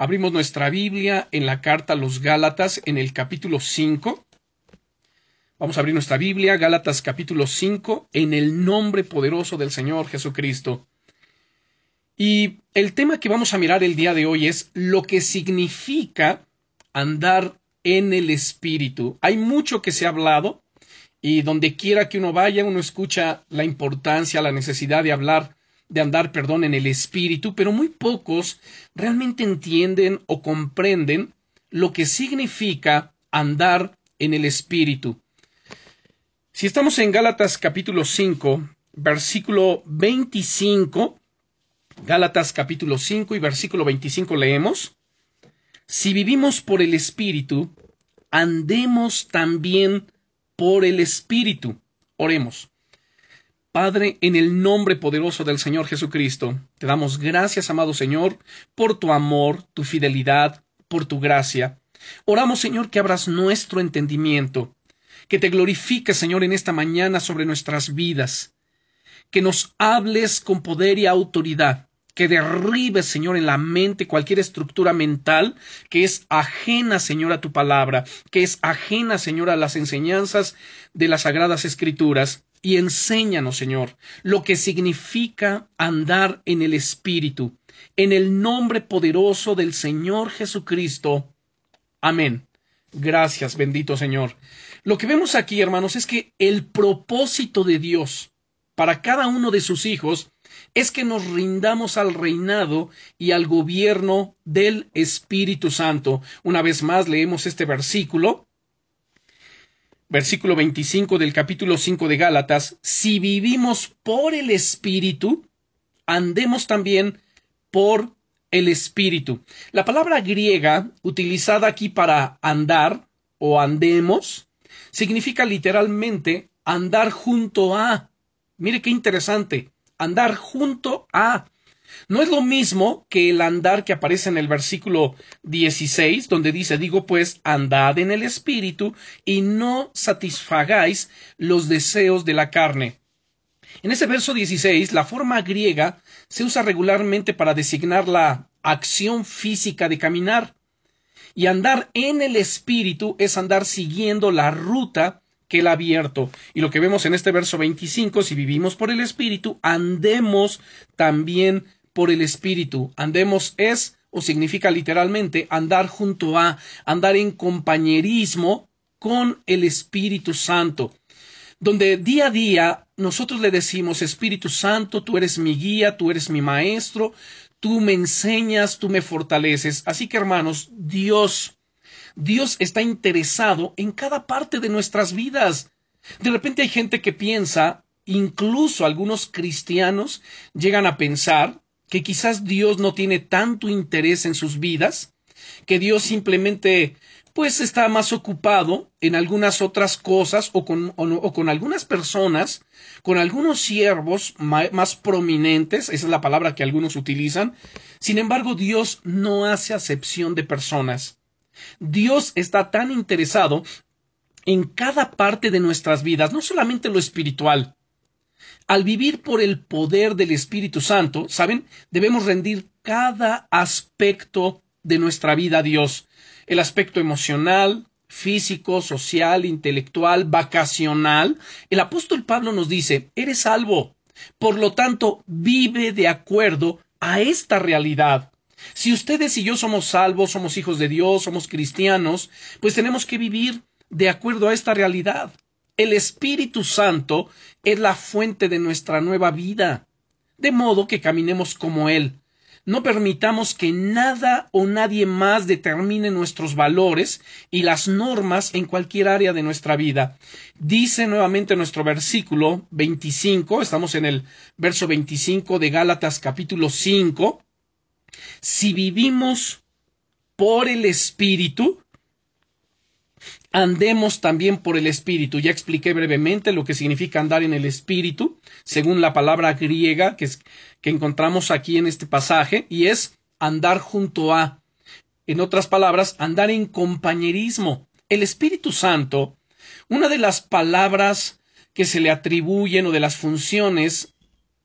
Abrimos nuestra Biblia en la carta a los Gálatas en el capítulo 5. Vamos a abrir nuestra Biblia, Gálatas capítulo 5, en el nombre poderoso del Señor Jesucristo. Y el tema que vamos a mirar el día de hoy es lo que significa andar en el Espíritu. Hay mucho que se ha hablado y donde quiera que uno vaya, uno escucha la importancia, la necesidad de hablar de andar, perdón, en el espíritu, pero muy pocos realmente entienden o comprenden lo que significa andar en el espíritu. Si estamos en Gálatas capítulo 5, versículo 25, Gálatas capítulo 5 y versículo 25 leemos, Si vivimos por el espíritu, andemos también por el espíritu. Oremos. Padre, en el nombre poderoso del Señor Jesucristo, te damos gracias, amado Señor, por tu amor, tu fidelidad, por tu gracia. Oramos, Señor, que abras nuestro entendimiento, que te glorifiques, Señor, en esta mañana sobre nuestras vidas, que nos hables con poder y autoridad, que derribes, Señor, en la mente cualquier estructura mental que es ajena, Señor, a tu palabra, que es ajena, Señor, a las enseñanzas de las sagradas escrituras, y enséñanos, Señor, lo que significa andar en el Espíritu, en el nombre poderoso del Señor Jesucristo. Amén. Gracias, bendito Señor. Lo que vemos aquí, hermanos, es que el propósito de Dios para cada uno de sus hijos es que nos rindamos al reinado y al gobierno del Espíritu Santo. Una vez más leemos este versículo, versículo 25 del capítulo 5 de Gálatas, si vivimos por el Espíritu, andemos también por el Espíritu. La palabra griega utilizada aquí para andar o andemos significa literalmente andar junto a. Mire qué interesante andar junto a. No es lo mismo que el andar que aparece en el versículo 16, donde dice, digo pues, andad en el Espíritu y no satisfagáis los deseos de la carne. En ese verso 16, la forma griega se usa regularmente para designar la acción física de caminar. Y andar en el Espíritu es andar siguiendo la ruta que el abierto. Y lo que vemos en este verso 25, si vivimos por el Espíritu, andemos también por el Espíritu. Andemos es o significa literalmente andar junto a, andar en compañerismo con el Espíritu Santo. Donde día a día nosotros le decimos, Espíritu Santo, tú eres mi guía, tú eres mi maestro, tú me enseñas, tú me fortaleces. Así que hermanos, Dios Dios está interesado en cada parte de nuestras vidas. De repente hay gente que piensa, incluso algunos cristianos llegan a pensar que quizás Dios no tiene tanto interés en sus vidas, que Dios simplemente pues está más ocupado en algunas otras cosas o con, o con algunas personas, con algunos siervos más prominentes, esa es la palabra que algunos utilizan. Sin embargo, Dios no hace acepción de personas. Dios está tan interesado en cada parte de nuestras vidas, no solamente lo espiritual. Al vivir por el poder del Espíritu Santo, ¿saben? Debemos rendir cada aspecto de nuestra vida a Dios. El aspecto emocional, físico, social, intelectual, vacacional. El apóstol Pablo nos dice, eres salvo. Por lo tanto, vive de acuerdo a esta realidad. Si ustedes y yo somos salvos, somos hijos de Dios, somos cristianos, pues tenemos que vivir de acuerdo a esta realidad. El Espíritu Santo es la fuente de nuestra nueva vida, de modo que caminemos como Él. No permitamos que nada o nadie más determine nuestros valores y las normas en cualquier área de nuestra vida. Dice nuevamente nuestro versículo 25, estamos en el verso 25 de Gálatas capítulo 5, si vivimos por el Espíritu, andemos también por el Espíritu. Ya expliqué brevemente lo que significa andar en el Espíritu, según la palabra griega que, que encontramos aquí en este pasaje, y es andar junto a. En otras palabras, andar en compañerismo. El Espíritu Santo, una de las palabras que se le atribuyen o de las funciones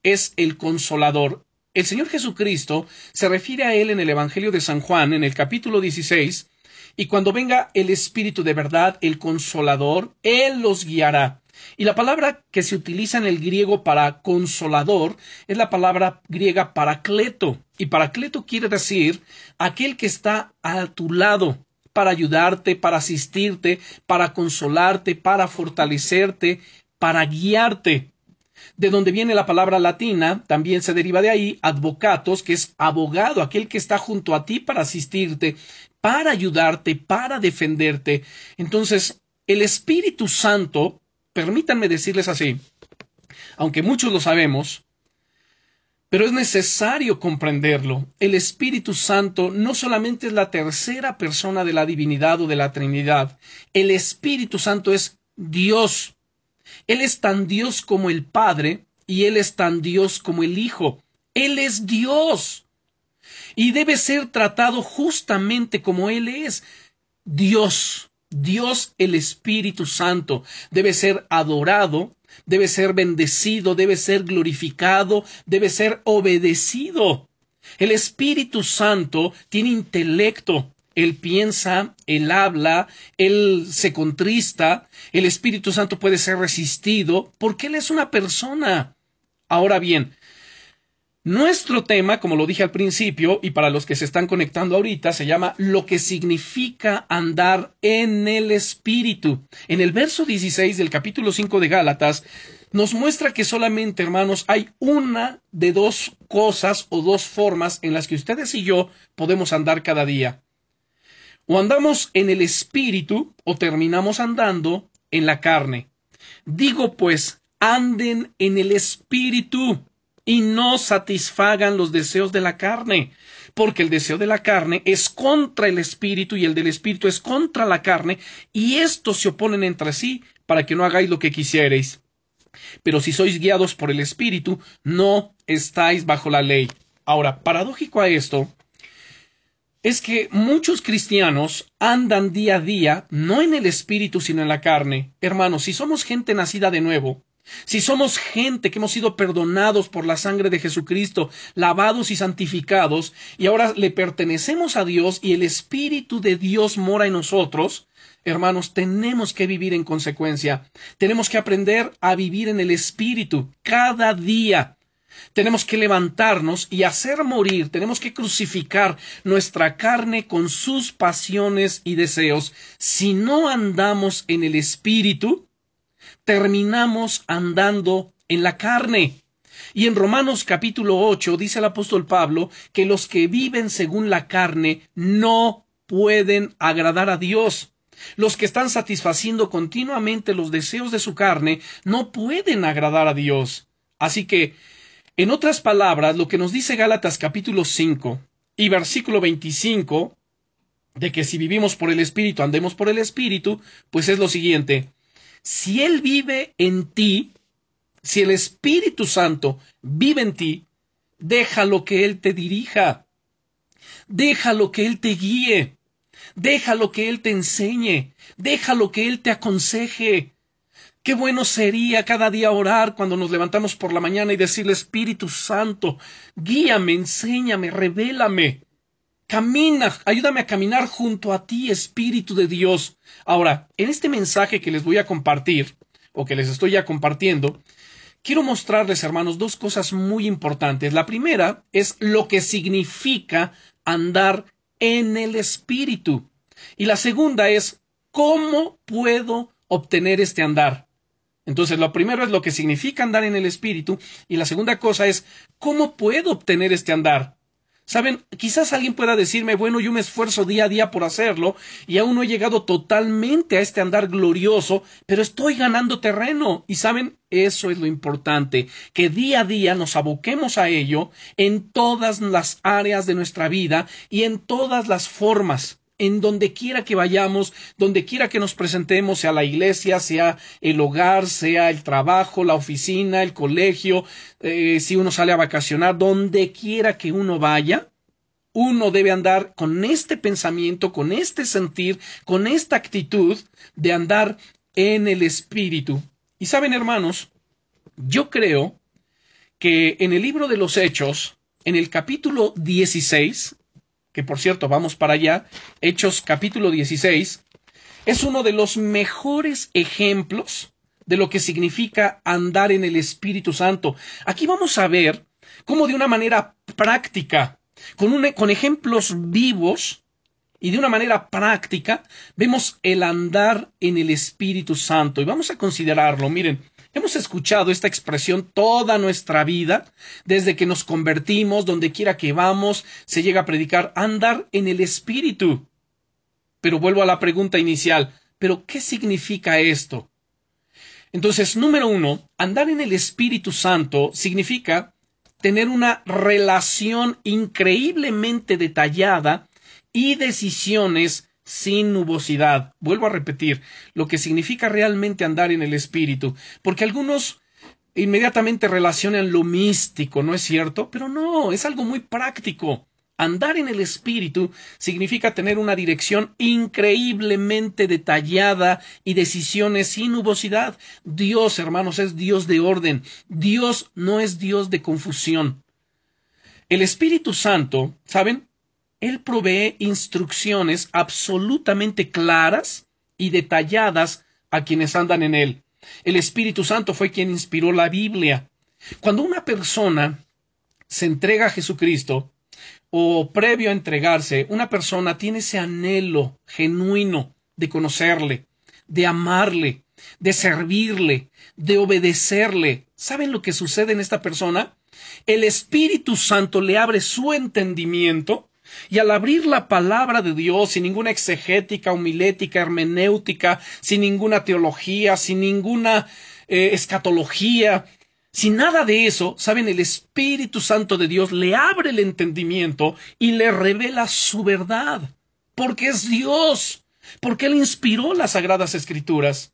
es el consolador. El Señor Jesucristo se refiere a Él en el Evangelio de San Juan, en el capítulo 16, y cuando venga el Espíritu de verdad, el Consolador, Él los guiará. Y la palabra que se utiliza en el griego para consolador es la palabra griega paracleto. Y paracleto quiere decir aquel que está a tu lado para ayudarte, para asistirte, para consolarte, para fortalecerte, para guiarte. De donde viene la palabra latina, también se deriva de ahí advocatos, que es abogado, aquel que está junto a ti para asistirte, para ayudarte, para defenderte. Entonces, el Espíritu Santo, permítanme decirles así, aunque muchos lo sabemos, pero es necesario comprenderlo. El Espíritu Santo no solamente es la tercera persona de la divinidad o de la Trinidad, el Espíritu Santo es Dios. Él es tan Dios como el Padre y Él es tan Dios como el Hijo. Él es Dios y debe ser tratado justamente como Él es. Dios, Dios el Espíritu Santo, debe ser adorado, debe ser bendecido, debe ser glorificado, debe ser obedecido. El Espíritu Santo tiene intelecto, él piensa, él habla, él se contrista, el Espíritu Santo puede ser resistido porque él es una persona. Ahora bien, nuestro tema, como lo dije al principio, y para los que se están conectando ahorita, se llama lo que significa andar en el Espíritu. En el verso 16 del capítulo 5 de Gálatas, nos muestra que solamente, hermanos, hay una de dos cosas o dos formas en las que ustedes y yo podemos andar cada día. O andamos en el Espíritu o terminamos andando en la carne. Digo pues, anden en el Espíritu y no satisfagan los deseos de la carne, porque el deseo de la carne es contra el espíritu y el del espíritu es contra la carne, y estos se oponen entre sí para que no hagáis lo que quisierais. Pero si sois guiados por el espíritu, no estáis bajo la ley. Ahora, paradójico a esto, es que muchos cristianos andan día a día no en el espíritu sino en la carne. Hermanos, si somos gente nacida de nuevo, si somos gente que hemos sido perdonados por la sangre de Jesucristo, lavados y santificados, y ahora le pertenecemos a Dios y el Espíritu de Dios mora en nosotros, hermanos, tenemos que vivir en consecuencia. Tenemos que aprender a vivir en el Espíritu cada día. Tenemos que levantarnos y hacer morir, tenemos que crucificar nuestra carne con sus pasiones y deseos. Si no andamos en el Espíritu, terminamos andando en la carne. Y en Romanos capítulo 8 dice el apóstol Pablo que los que viven según la carne no pueden agradar a Dios. Los que están satisfaciendo continuamente los deseos de su carne no pueden agradar a Dios. Así que, en otras palabras, lo que nos dice Gálatas capítulo 5 y versículo 25, de que si vivimos por el Espíritu, andemos por el Espíritu, pues es lo siguiente. Si Él vive en ti, si el Espíritu Santo vive en ti, déjalo que Él te dirija, déjalo que Él te guíe, déjalo que Él te enseñe, déjalo que Él te aconseje. Qué bueno sería cada día orar cuando nos levantamos por la mañana y decirle Espíritu Santo, guíame, enséñame, revélame. Camina, ayúdame a caminar junto a ti, Espíritu de Dios. Ahora, en este mensaje que les voy a compartir, o que les estoy ya compartiendo, quiero mostrarles, hermanos, dos cosas muy importantes. La primera es lo que significa andar en el Espíritu. Y la segunda es cómo puedo obtener este andar. Entonces, lo primero es lo que significa andar en el Espíritu y la segunda cosa es cómo puedo obtener este andar. Saben, quizás alguien pueda decirme, bueno, yo me esfuerzo día a día por hacerlo y aún no he llegado totalmente a este andar glorioso, pero estoy ganando terreno. Y saben, eso es lo importante, que día a día nos aboquemos a ello en todas las áreas de nuestra vida y en todas las formas en donde quiera que vayamos, donde quiera que nos presentemos, sea la iglesia, sea el hogar, sea el trabajo, la oficina, el colegio, eh, si uno sale a vacacionar, donde quiera que uno vaya, uno debe andar con este pensamiento, con este sentir, con esta actitud de andar en el espíritu. Y saben, hermanos, yo creo que en el libro de los Hechos, en el capítulo 16, que por cierto vamos para allá, Hechos capítulo 16, es uno de los mejores ejemplos de lo que significa andar en el Espíritu Santo. Aquí vamos a ver cómo de una manera práctica, con, con ejemplos vivos y de una manera práctica, vemos el andar en el Espíritu Santo. Y vamos a considerarlo. Miren, hemos escuchado esta expresión toda nuestra vida, desde que nos convertimos, donde quiera que vamos, se llega a predicar andar en el Espíritu. Pero vuelvo a la pregunta inicial. ¿Pero qué significa esto? Entonces, número uno, andar en el Espíritu Santo significa tener una relación increíblemente detallada y decisiones sin nubosidad. Vuelvo a repetir lo que significa realmente andar en el Espíritu, porque algunos inmediatamente relacionan lo místico, ¿no es cierto? Pero no, es algo muy práctico. Andar en el Espíritu significa tener una dirección increíblemente detallada y decisiones sin nubosidad. Dios, hermanos, es Dios de orden. Dios no es Dios de confusión. El Espíritu Santo, ¿saben? Él provee instrucciones absolutamente claras y detalladas a quienes andan en Él. El Espíritu Santo fue quien inspiró la Biblia. Cuando una persona se entrega a Jesucristo, o previo a entregarse, una persona tiene ese anhelo genuino de conocerle, de amarle, de servirle, de obedecerle. ¿Saben lo que sucede en esta persona? El Espíritu Santo le abre su entendimiento y al abrir la palabra de Dios sin ninguna exegética, homilética, hermenéutica, sin ninguna teología, sin ninguna eh, escatología, sin nada de eso, saben, el Espíritu Santo de Dios le abre el entendimiento y le revela su verdad, porque es Dios, porque Él inspiró las sagradas escrituras.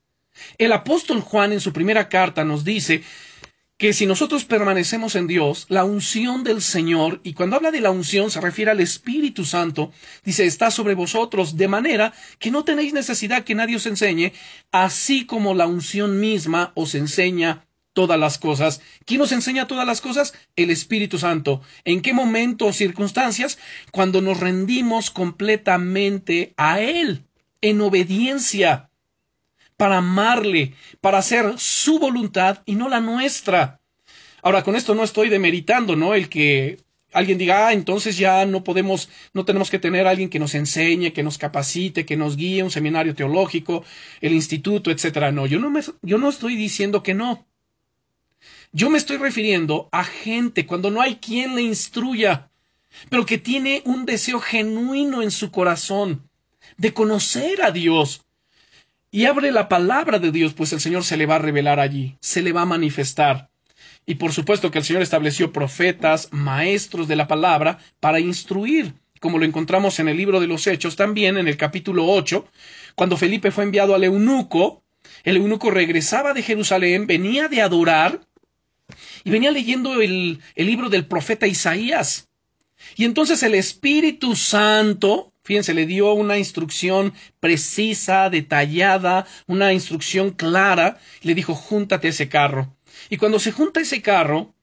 El apóstol Juan en su primera carta nos dice que si nosotros permanecemos en Dios, la unción del Señor, y cuando habla de la unción se refiere al Espíritu Santo, dice, está sobre vosotros, de manera que no tenéis necesidad que nadie os enseñe, así como la unción misma os enseña todas las cosas. ¿Quién nos enseña todas las cosas? El Espíritu Santo. ¿En qué momento o circunstancias? Cuando nos rendimos completamente a Él, en obediencia, para amarle, para hacer su voluntad y no la nuestra. Ahora, con esto no estoy demeritando, ¿no? El que alguien diga, ah, entonces ya no podemos, no tenemos que tener a alguien que nos enseñe, que nos capacite, que nos guíe, un seminario teológico, el instituto, etcétera. No, yo no me, yo no estoy diciendo que no. Yo me estoy refiriendo a gente cuando no hay quien le instruya, pero que tiene un deseo genuino en su corazón de conocer a Dios. Y abre la palabra de Dios, pues el Señor se le va a revelar allí, se le va a manifestar. Y por supuesto que el Señor estableció profetas, maestros de la palabra, para instruir, como lo encontramos en el libro de los Hechos también, en el capítulo 8, cuando Felipe fue enviado al eunuco, el eunuco regresaba de Jerusalén, venía de adorar, y venía leyendo el, libro del profeta Isaías. Y entonces el Espíritu Santo, fíjense, le dio una instrucción precisa, detallada, una instrucción clara, le dijo, júntate ese carro. Y cuando se junta ese carro,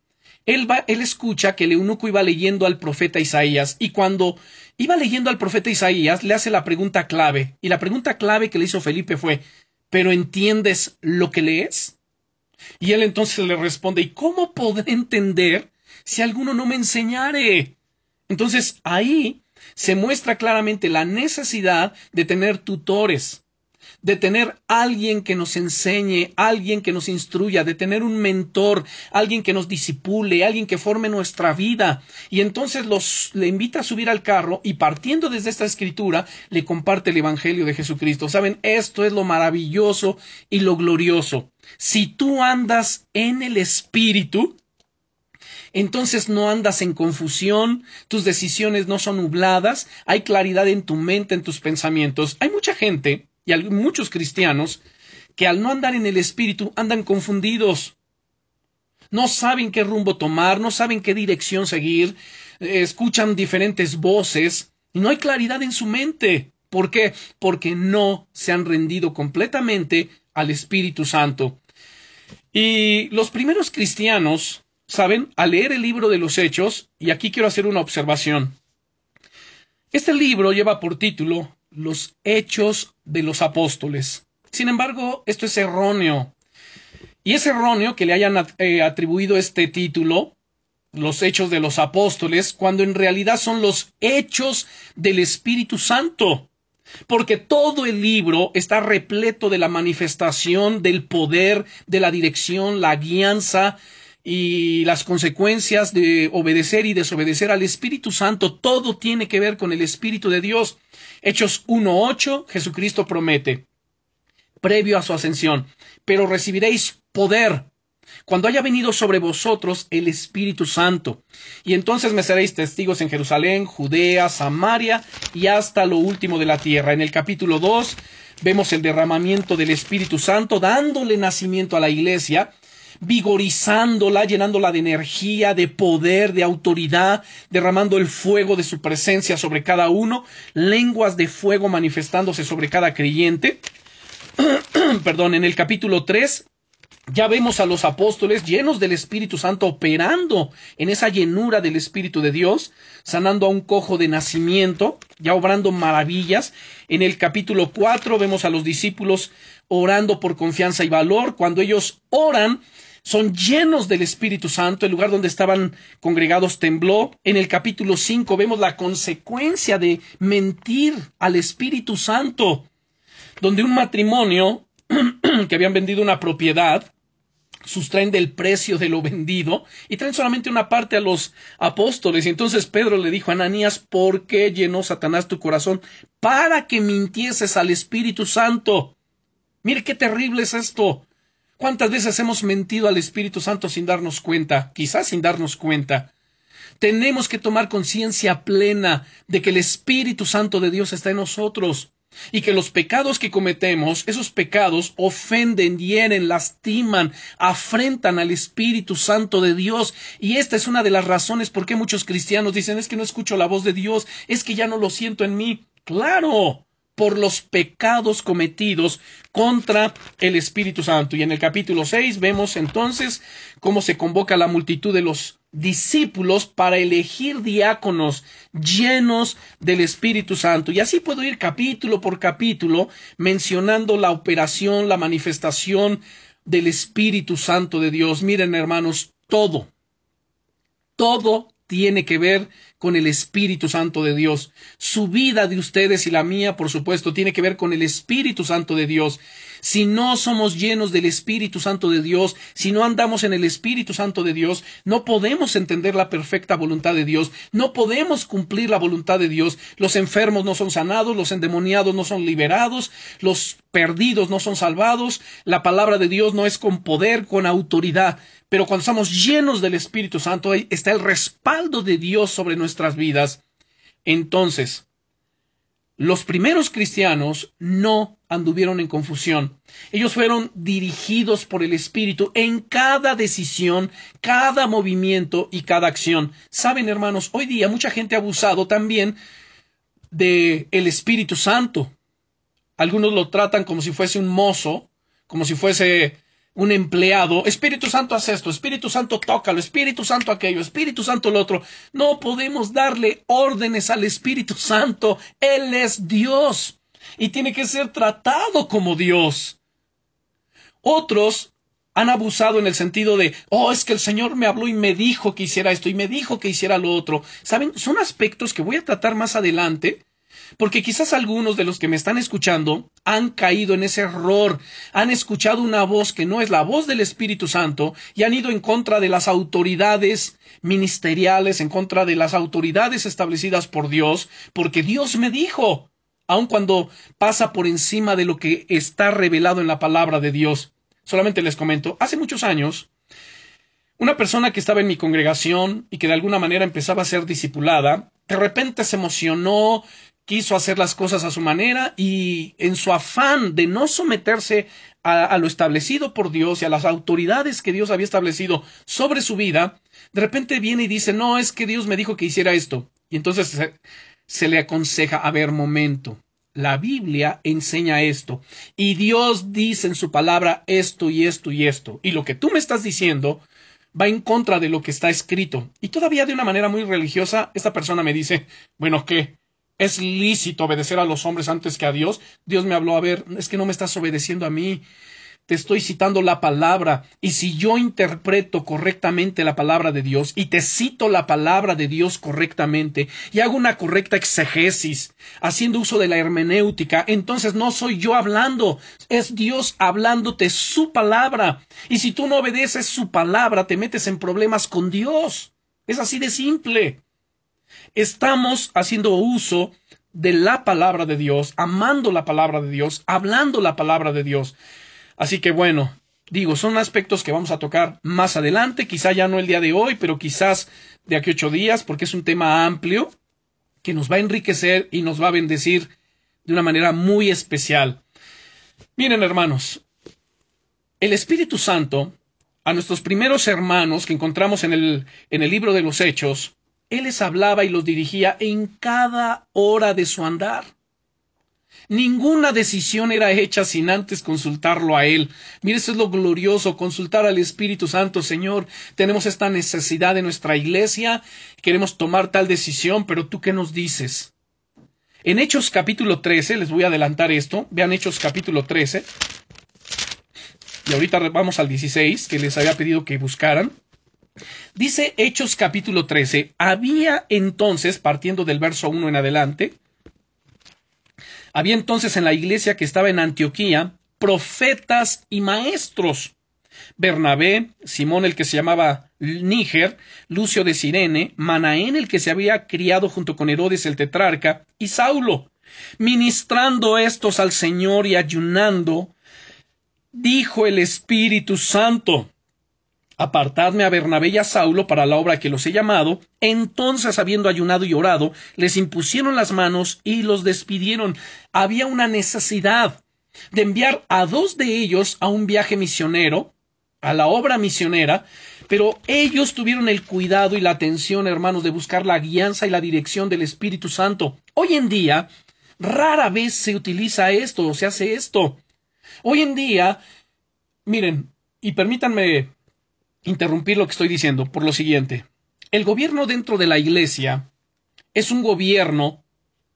él, va, él escucha que el eunuco iba leyendo al profeta Isaías, y cuando iba leyendo al profeta Isaías, le hace la pregunta clave, y la pregunta clave que le hizo Felipe fue, ¿pero entiendes lo que lees? Y él entonces le responde, ¿y cómo podré entender si alguno no me enseñare? Entonces ahí se muestra claramente la necesidad de tener tutores, de tener alguien que nos enseñe, alguien que nos instruya, de tener un mentor, alguien que nos disipule, alguien que forme nuestra vida. Y entonces los, le invita a subir al carro y partiendo desde esta escritura le comparte el Evangelio de Jesucristo. Saben, esto es lo maravilloso y lo glorioso. Si tú andas en el Espíritu, entonces no andas en confusión, tus decisiones no son nubladas, hay claridad en tu mente, en tus pensamientos. Hay mucha gente y muchos cristianos que al no andar en el Espíritu andan confundidos. No saben qué rumbo tomar, no saben qué dirección seguir, eh, escuchan diferentes voces y no hay claridad en su mente. ¿Por qué? Porque no se han rendido completamente al Espíritu Santo. Y los primeros cristianos saben, al leer el libro de los Hechos, y aquí quiero hacer una observación. Este libro lleva por título Los Hechos de los Apóstoles. Sin embargo, esto es erróneo. Y es erróneo que le hayan eh, atribuido este título, Los Hechos de los Apóstoles, cuando en realidad son los Hechos del Espíritu Santo porque todo el libro está repleto de la manifestación del poder, de la dirección, la guianza y las consecuencias de obedecer y desobedecer al Espíritu Santo. Todo tiene que ver con el Espíritu de Dios. Hechos 1.8, Jesucristo promete, previo a su ascensión, pero recibiréis poder cuando haya venido sobre vosotros el Espíritu Santo. Y entonces me seréis testigos en Jerusalén, Judea, Samaria y hasta lo último de la tierra. En el capítulo 2 vemos el derramamiento del Espíritu Santo, dándole nacimiento a la iglesia, vigorizándola, llenándola de energía, de poder, de autoridad, derramando el fuego de su presencia sobre cada uno, lenguas de fuego manifestándose sobre cada creyente. Perdón, en el capítulo 3 ya vemos a los apóstoles llenos del Espíritu Santo operando en esa llenura del Espíritu de Dios, sanando a un cojo de nacimiento, ya obrando maravillas. En el capítulo 4 vemos a los discípulos orando por confianza y valor. Cuando ellos oran, son llenos del Espíritu Santo, el lugar donde estaban congregados tembló. En el capítulo 5 vemos la consecuencia de mentir al Espíritu Santo, donde un matrimonio que habían vendido una propiedad sustraen del precio de lo vendido y traen solamente una parte a los apóstoles. Y entonces Pedro le dijo a Ananías, ¿por qué llenó Satanás tu corazón? Para que mintieses al Espíritu Santo. Mire qué terrible es esto. ¿Cuántas veces hemos mentido al Espíritu Santo sin darnos cuenta? Quizás sin darnos cuenta. Tenemos que tomar conciencia plena de que el Espíritu Santo de Dios está en nosotros y que los pecados que cometemos, esos pecados ofenden, hieren, lastiman, afrentan al Espíritu Santo de Dios. Y esta es una de las razones por qué muchos cristianos dicen es que no escucho la voz de Dios, es que ya no lo siento en mí. Claro, por los pecados cometidos contra el Espíritu Santo. Y en el capítulo 6 vemos entonces cómo se convoca la multitud de los discípulos para elegir diáconos llenos del Espíritu Santo. Y así puedo ir capítulo por capítulo mencionando la operación, la manifestación del Espíritu Santo de Dios. Miren, hermanos, todo, todo tiene que ver con el Espíritu Santo de Dios. Su vida de ustedes y la mía, por supuesto, tiene que ver con el Espíritu Santo de Dios. Si no somos llenos del Espíritu Santo de Dios, si no andamos en el Espíritu Santo de Dios, no podemos entender la perfecta voluntad de Dios, no podemos cumplir la voluntad de Dios. Los enfermos no son sanados, los endemoniados no son liberados, los perdidos no son salvados, la palabra de Dios no es con poder, con autoridad. Pero cuando estamos llenos del Espíritu Santo, está el respaldo de Dios sobre nuestras vidas. Entonces, los primeros cristianos no anduvieron en confusión. Ellos fueron dirigidos por el Espíritu en cada decisión, cada movimiento y cada acción. Saben, hermanos, hoy día mucha gente ha abusado también de el Espíritu Santo. Algunos lo tratan como si fuese un mozo, como si fuese un empleado, Espíritu Santo hace esto, Espíritu Santo tócalo, Espíritu Santo aquello, Espíritu Santo lo otro. No podemos darle órdenes al Espíritu Santo. Él es Dios y tiene que ser tratado como Dios. Otros han abusado en el sentido de, oh, es que el Señor me habló y me dijo que hiciera esto y me dijo que hiciera lo otro. Saben, son aspectos que voy a tratar más adelante porque quizás algunos de los que me están escuchando han caído en ese error, han escuchado una voz que no es la voz del Espíritu Santo y han ido en contra de las autoridades ministeriales, en contra de las autoridades establecidas por Dios, porque Dios me dijo, aun cuando pasa por encima de lo que está revelado en la palabra de Dios. Solamente les comento, hace muchos años, una persona que estaba en mi congregación y que de alguna manera empezaba a ser discipulada, de repente se emocionó, quiso hacer las cosas a su manera y en su afán de no someterse a, lo establecido por Dios y a las autoridades que Dios había establecido sobre su vida, de repente viene y dice, no, es que Dios me dijo que hiciera esto. Y entonces se, se le aconseja, a ver, momento, la Biblia enseña esto y Dios dice en su palabra esto y esto y esto. Y lo que tú me estás diciendo va en contra de lo que está escrito. Y todavía de una manera muy religiosa, esta persona me dice, bueno, ¿qué? ¿Es lícito obedecer a los hombres antes que a Dios? Dios me habló, a ver, es que no me estás obedeciendo a mí te estoy citando la palabra, y si yo interpreto correctamente la palabra de Dios, y te cito la palabra de Dios correctamente, y hago una correcta exegesis, haciendo uso de la hermenéutica, entonces no soy yo hablando, es Dios hablándote su palabra. Y si tú no obedeces su palabra, te metes en problemas con Dios. Es así de simple. Estamos haciendo uso de la palabra de Dios, amando la palabra de Dios, hablando la palabra de Dios. Así que bueno, digo, son aspectos que vamos a tocar más adelante, quizá ya no el día de hoy, pero quizás de aquí ocho días, porque es un tema amplio que nos va a enriquecer y nos va a bendecir de una manera muy especial. Miren, hermanos, el Espíritu Santo, a nuestros primeros hermanos que encontramos en el, en el libro de los Hechos, Él les hablaba y los dirigía en cada hora de su andar. Ninguna decisión era hecha sin antes consultarlo a Él. Mire, eso es lo glorioso, consultar al Espíritu Santo, Señor. Tenemos esta necesidad en nuestra iglesia, queremos tomar tal decisión, pero tú qué nos dices? En Hechos capítulo 13, les voy a adelantar esto, vean Hechos capítulo 13, y ahorita vamos al 16, que les había pedido que buscaran. Dice Hechos capítulo 13, había entonces, partiendo del verso 1 en adelante, había entonces en la iglesia que estaba en Antioquía profetas y maestros. Bernabé, Simón el que se llamaba Níger, Lucio de Sirene, Manaén el que se había criado junto con Herodes el tetrarca, y Saulo. Ministrando estos al Señor y ayunando, dijo el Espíritu Santo, Apartadme a Bernabé y a Saulo para la obra que los he llamado. Entonces, habiendo ayunado y orado, les impusieron las manos y los despidieron. Había una necesidad de enviar a dos de ellos a un viaje misionero, a la obra misionera, pero ellos tuvieron el cuidado y la atención, hermanos, de buscar la guianza y la dirección del Espíritu Santo. Hoy en día, rara vez se utiliza esto, o se hace esto. Hoy en día, miren, y permítanme interrumpir lo que estoy diciendo por lo siguiente. El gobierno dentro de la Iglesia es un gobierno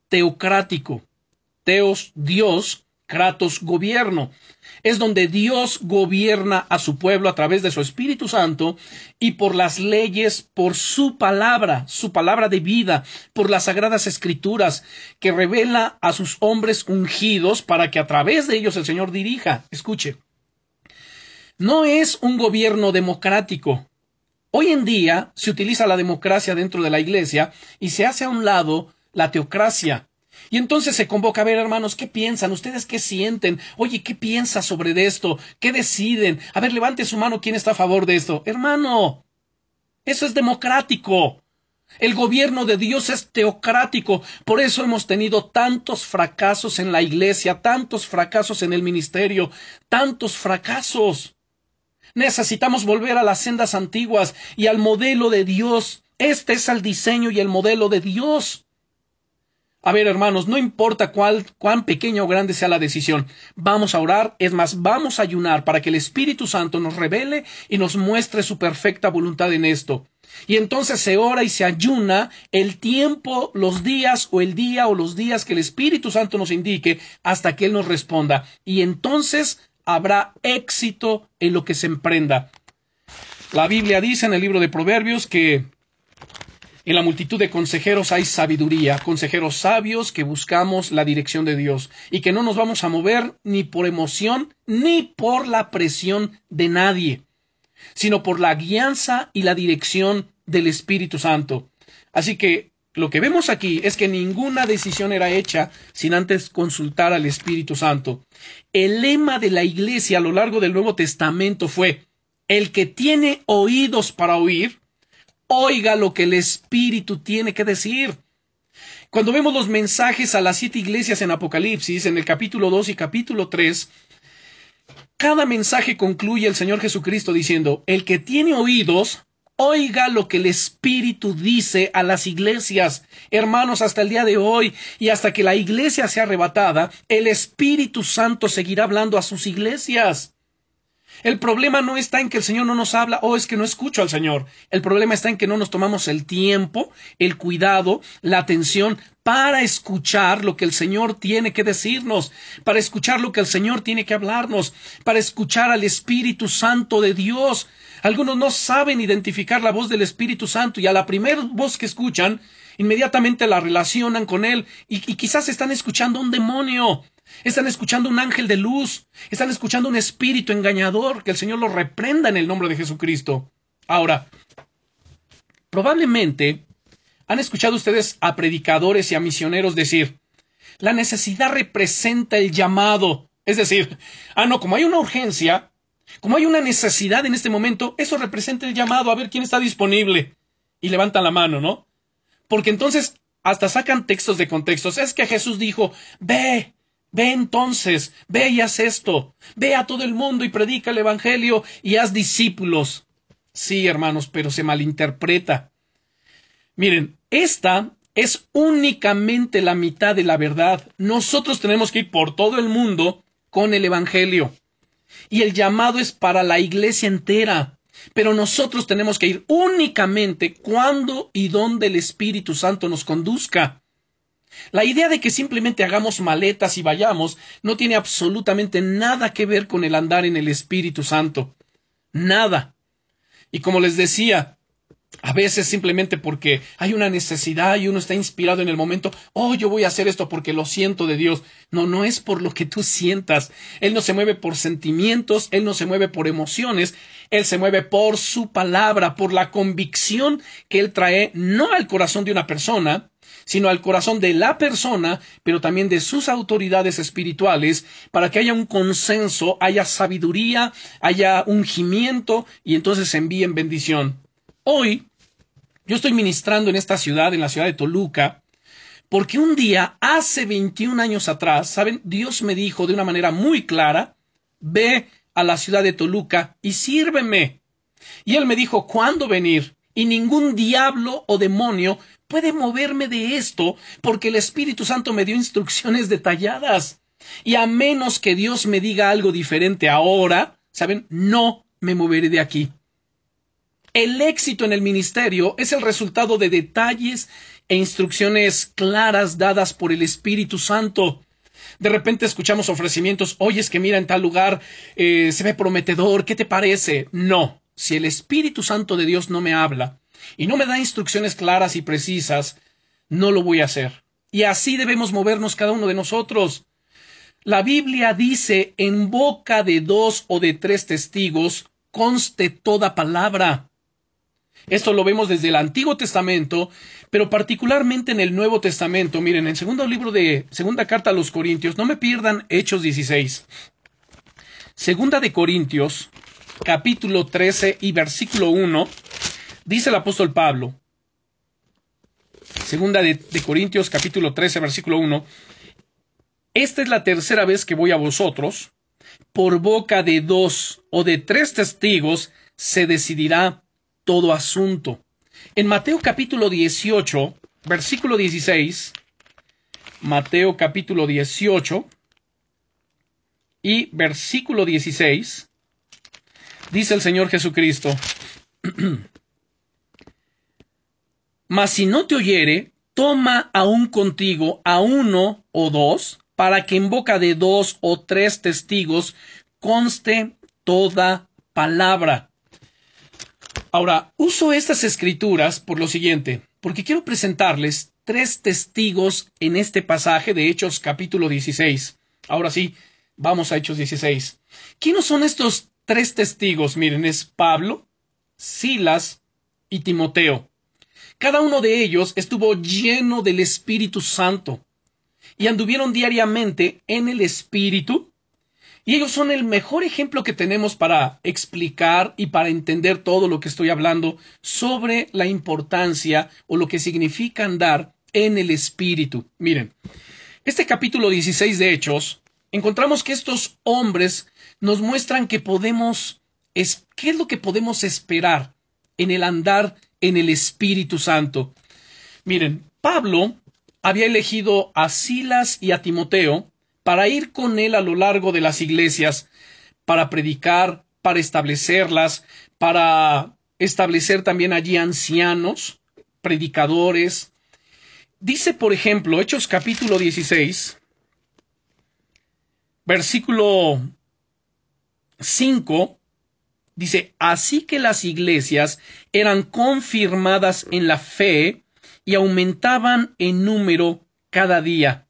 teocrático. Teos, Dios, Kratos, gobierno. Es donde Dios gobierna a su pueblo a través de su Espíritu Santo y por las leyes, por su palabra, su palabra de vida, por las sagradas escrituras que revela a sus hombres ungidos para que a través de ellos el Señor dirija. Escuche. No es un gobierno democrático. Hoy en día se utiliza la democracia dentro de la Iglesia y se hace a un lado la teocracia. Y entonces se convoca a ver, hermanos, ¿qué piensan? ¿Ustedes qué sienten? Oye, ¿qué piensa sobre esto? ¿Qué deciden? A ver, levante su mano, ¿quién está a favor de esto? Hermano, eso es democrático. El gobierno de Dios es teocrático. Por eso hemos tenido tantos fracasos en la iglesia, tantos fracasos en el ministerio, tantos fracasos. Necesitamos volver a las sendas antiguas y al modelo de Dios. Este es el diseño y el modelo de Dios. A ver, hermanos, no importa cuál, cuán pequeña o grande sea la decisión, vamos a orar, es más, vamos a ayunar para que el Espíritu Santo nos revele y nos muestre su perfecta voluntad en esto. Y entonces se ora y se ayuna el tiempo, los días o el día o los días que el Espíritu Santo nos indique hasta que Él nos responda. Y entonces habrá éxito en lo que se emprenda. La Biblia dice en el libro de Proverbios que en la multitud de consejeros hay sabiduría, consejeros sabios que buscamos la dirección de Dios y que no nos vamos a mover ni por emoción ni por la presión de nadie, sino por la guianza y la dirección del Espíritu Santo. Así que lo que vemos aquí es que ninguna decisión era hecha sin antes consultar al Espíritu Santo. El lema de la Iglesia a lo largo del Nuevo Testamento fue el que tiene oídos para oír, oiga lo que el Espíritu tiene que decir. Cuando vemos los mensajes a las siete iglesias en Apocalipsis, en el capítulo 2 y capítulo 3, cada mensaje concluye el Señor Jesucristo diciendo, el que tiene oídos, Oiga lo que el Espíritu dice a las iglesias. Hermanos, hasta el día de hoy y hasta que la iglesia sea arrebatada, el Espíritu Santo seguirá hablando a sus iglesias. El problema no está en que el Señor no nos habla o es que no escucho al Señor. El problema está en que no nos tomamos el tiempo, el cuidado, la atención para escuchar lo que el Señor tiene que decirnos, para escuchar lo que el Señor tiene que hablarnos, para escuchar al Espíritu Santo de Dios. Algunos no saben identificar la voz del Espíritu Santo y a la primera voz que escuchan, inmediatamente la relacionan con Él y, quizás están escuchando un demonio. Están escuchando un ángel de luz. Están escuchando un espíritu engañador. Que el Señor lo reprenda en el nombre de Jesucristo. Ahora, probablemente han escuchado ustedes a predicadores y a misioneros decir, la necesidad representa el llamado. Es decir, ah, no, como hay una urgencia, como hay una necesidad en este momento, eso representa el llamado a ver quién está disponible. Y levantan la mano, ¿no? Porque entonces hasta sacan textos de contextos. Es que Jesús dijo, ve, Ve entonces, ve y haz esto, ve a todo el mundo y predica el Evangelio y haz discípulos. Sí, hermanos, pero se malinterpreta. Miren, esta es únicamente la mitad de la verdad. Nosotros tenemos que ir por todo el mundo con el Evangelio. Y el llamado es para la iglesia entera. Pero nosotros tenemos que ir únicamente cuando y donde el Espíritu Santo nos conduzca. La idea de que simplemente hagamos maletas y vayamos no tiene absolutamente nada que ver con el andar en el Espíritu Santo. Nada. Y como les decía, a veces simplemente porque hay una necesidad y uno está inspirado en el momento, oh, yo voy a hacer esto porque lo siento de Dios. No, no es por lo que tú sientas. Él no se mueve por sentimientos, Él no se mueve por emociones, Él se mueve por su palabra, por la convicción que Él trae no al corazón de una persona, sino al corazón de la persona, pero también de sus autoridades espirituales, para que haya un consenso, haya sabiduría, haya ungimiento y entonces envíen bendición. Hoy, yo estoy ministrando en esta ciudad, en la ciudad de Toluca, porque un día, hace 21 años atrás, ¿saben? Dios me dijo de una manera muy clara, ve a la ciudad de Toluca y sírveme. Y él me dijo cuándo venir, y ningún diablo o demonio puede moverme de esto porque el Espíritu Santo me dio instrucciones detalladas. Y a menos que Dios me diga algo diferente ahora, ¿saben? No me moveré de aquí. El éxito en el ministerio es el resultado de detalles e instrucciones claras dadas por el Espíritu Santo. De repente escuchamos ofrecimientos, oye, es que mira en tal lugar, eh, se ve prometedor, ¿qué te parece? No, si el Espíritu Santo de Dios no me habla, y no me da instrucciones claras y precisas, no lo voy a hacer. Y así debemos movernos cada uno de nosotros. La Biblia dice en boca de dos o de tres testigos conste toda palabra. Esto lo vemos desde el Antiguo Testamento, pero particularmente en el Nuevo Testamento. Miren, en el segundo libro de Segunda Carta a los Corintios, no me pierdan Hechos 16. Segunda de Corintios, capítulo 13 y versículo 1 Dice el apóstol Pablo, segunda de, Corintios capítulo 13, versículo 1, esta es la tercera vez que voy a vosotros, por boca de dos o de tres testigos se decidirá todo asunto. En Mateo capítulo 18, versículo 16, Mateo capítulo 18 y versículo 16, dice el Señor Jesucristo, Mas si no te oyere, toma aún contigo a uno o dos, para que en boca de dos o tres testigos conste toda palabra. Ahora, uso estas escrituras por lo siguiente, porque quiero presentarles tres testigos en este pasaje de Hechos capítulo 16. Ahora sí, vamos a Hechos 16. ¿Quiénes son estos tres testigos? Miren, es Pablo, Silas y Timoteo. Cada uno de ellos estuvo lleno del Espíritu Santo y anduvieron diariamente en el Espíritu. Y ellos son el mejor ejemplo que tenemos para explicar y para entender todo lo que estoy hablando sobre la importancia o lo que significa andar en el Espíritu. Miren, este capítulo 16 de Hechos, encontramos que estos hombres nos muestran que podemos, ¿qué es lo que podemos esperar en el andar en el Espíritu Santo. Miren, Pablo había elegido a Silas y a Timoteo para ir con él a lo largo de las iglesias, para predicar, para establecerlas, para establecer también allí ancianos, predicadores. Dice, por ejemplo, Hechos capítulo 16, versículo 5, dice, así que las iglesias eran confirmadas en la fe y aumentaban en número cada día.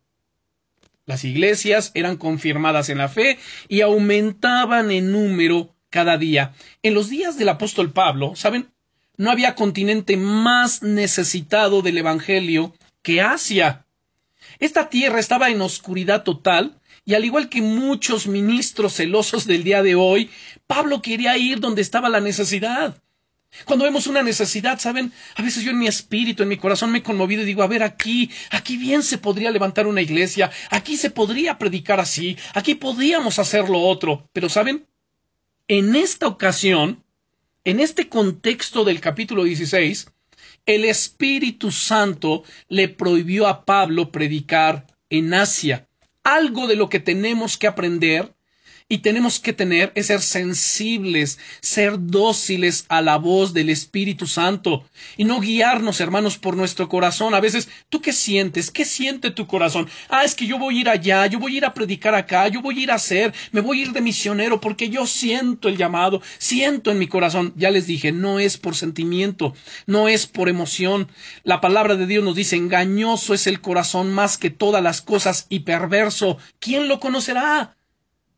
Las iglesias eran confirmadas en la fe y aumentaban en número cada día. En los días del apóstol Pablo, ¿saben? No había continente más necesitado del Evangelio que Asia. Esta tierra estaba en oscuridad total y al igual que muchos ministros celosos del día de hoy, Pablo quería ir donde estaba la necesidad. Cuando vemos una necesidad, ¿saben? A veces yo en mi espíritu, en mi corazón me he conmovido y digo, a ver, aquí, aquí bien se podría levantar una iglesia, aquí se podría predicar así, aquí podríamos hacer lo otro. Pero, ¿saben? En esta ocasión, en este contexto del capítulo 16, el Espíritu Santo le prohibió a Pablo predicar en Asia. Algo de lo que tenemos que aprender y tenemos que tener es ser sensibles, ser dóciles a la voz del Espíritu Santo y no guiarnos, hermanos, por nuestro corazón. A veces, ¿tú qué sientes? ¿Qué siente tu corazón? Ah, es que yo voy a ir allá, yo voy a ir a predicar acá, yo voy a ir a hacer, me voy a ir de misionero porque yo siento el llamado, siento en mi corazón. Ya les dije, no es por sentimiento, no es por emoción. La palabra de Dios nos dice, engañoso es el corazón más que todas las cosas y perverso. ¿Quién lo conocerá?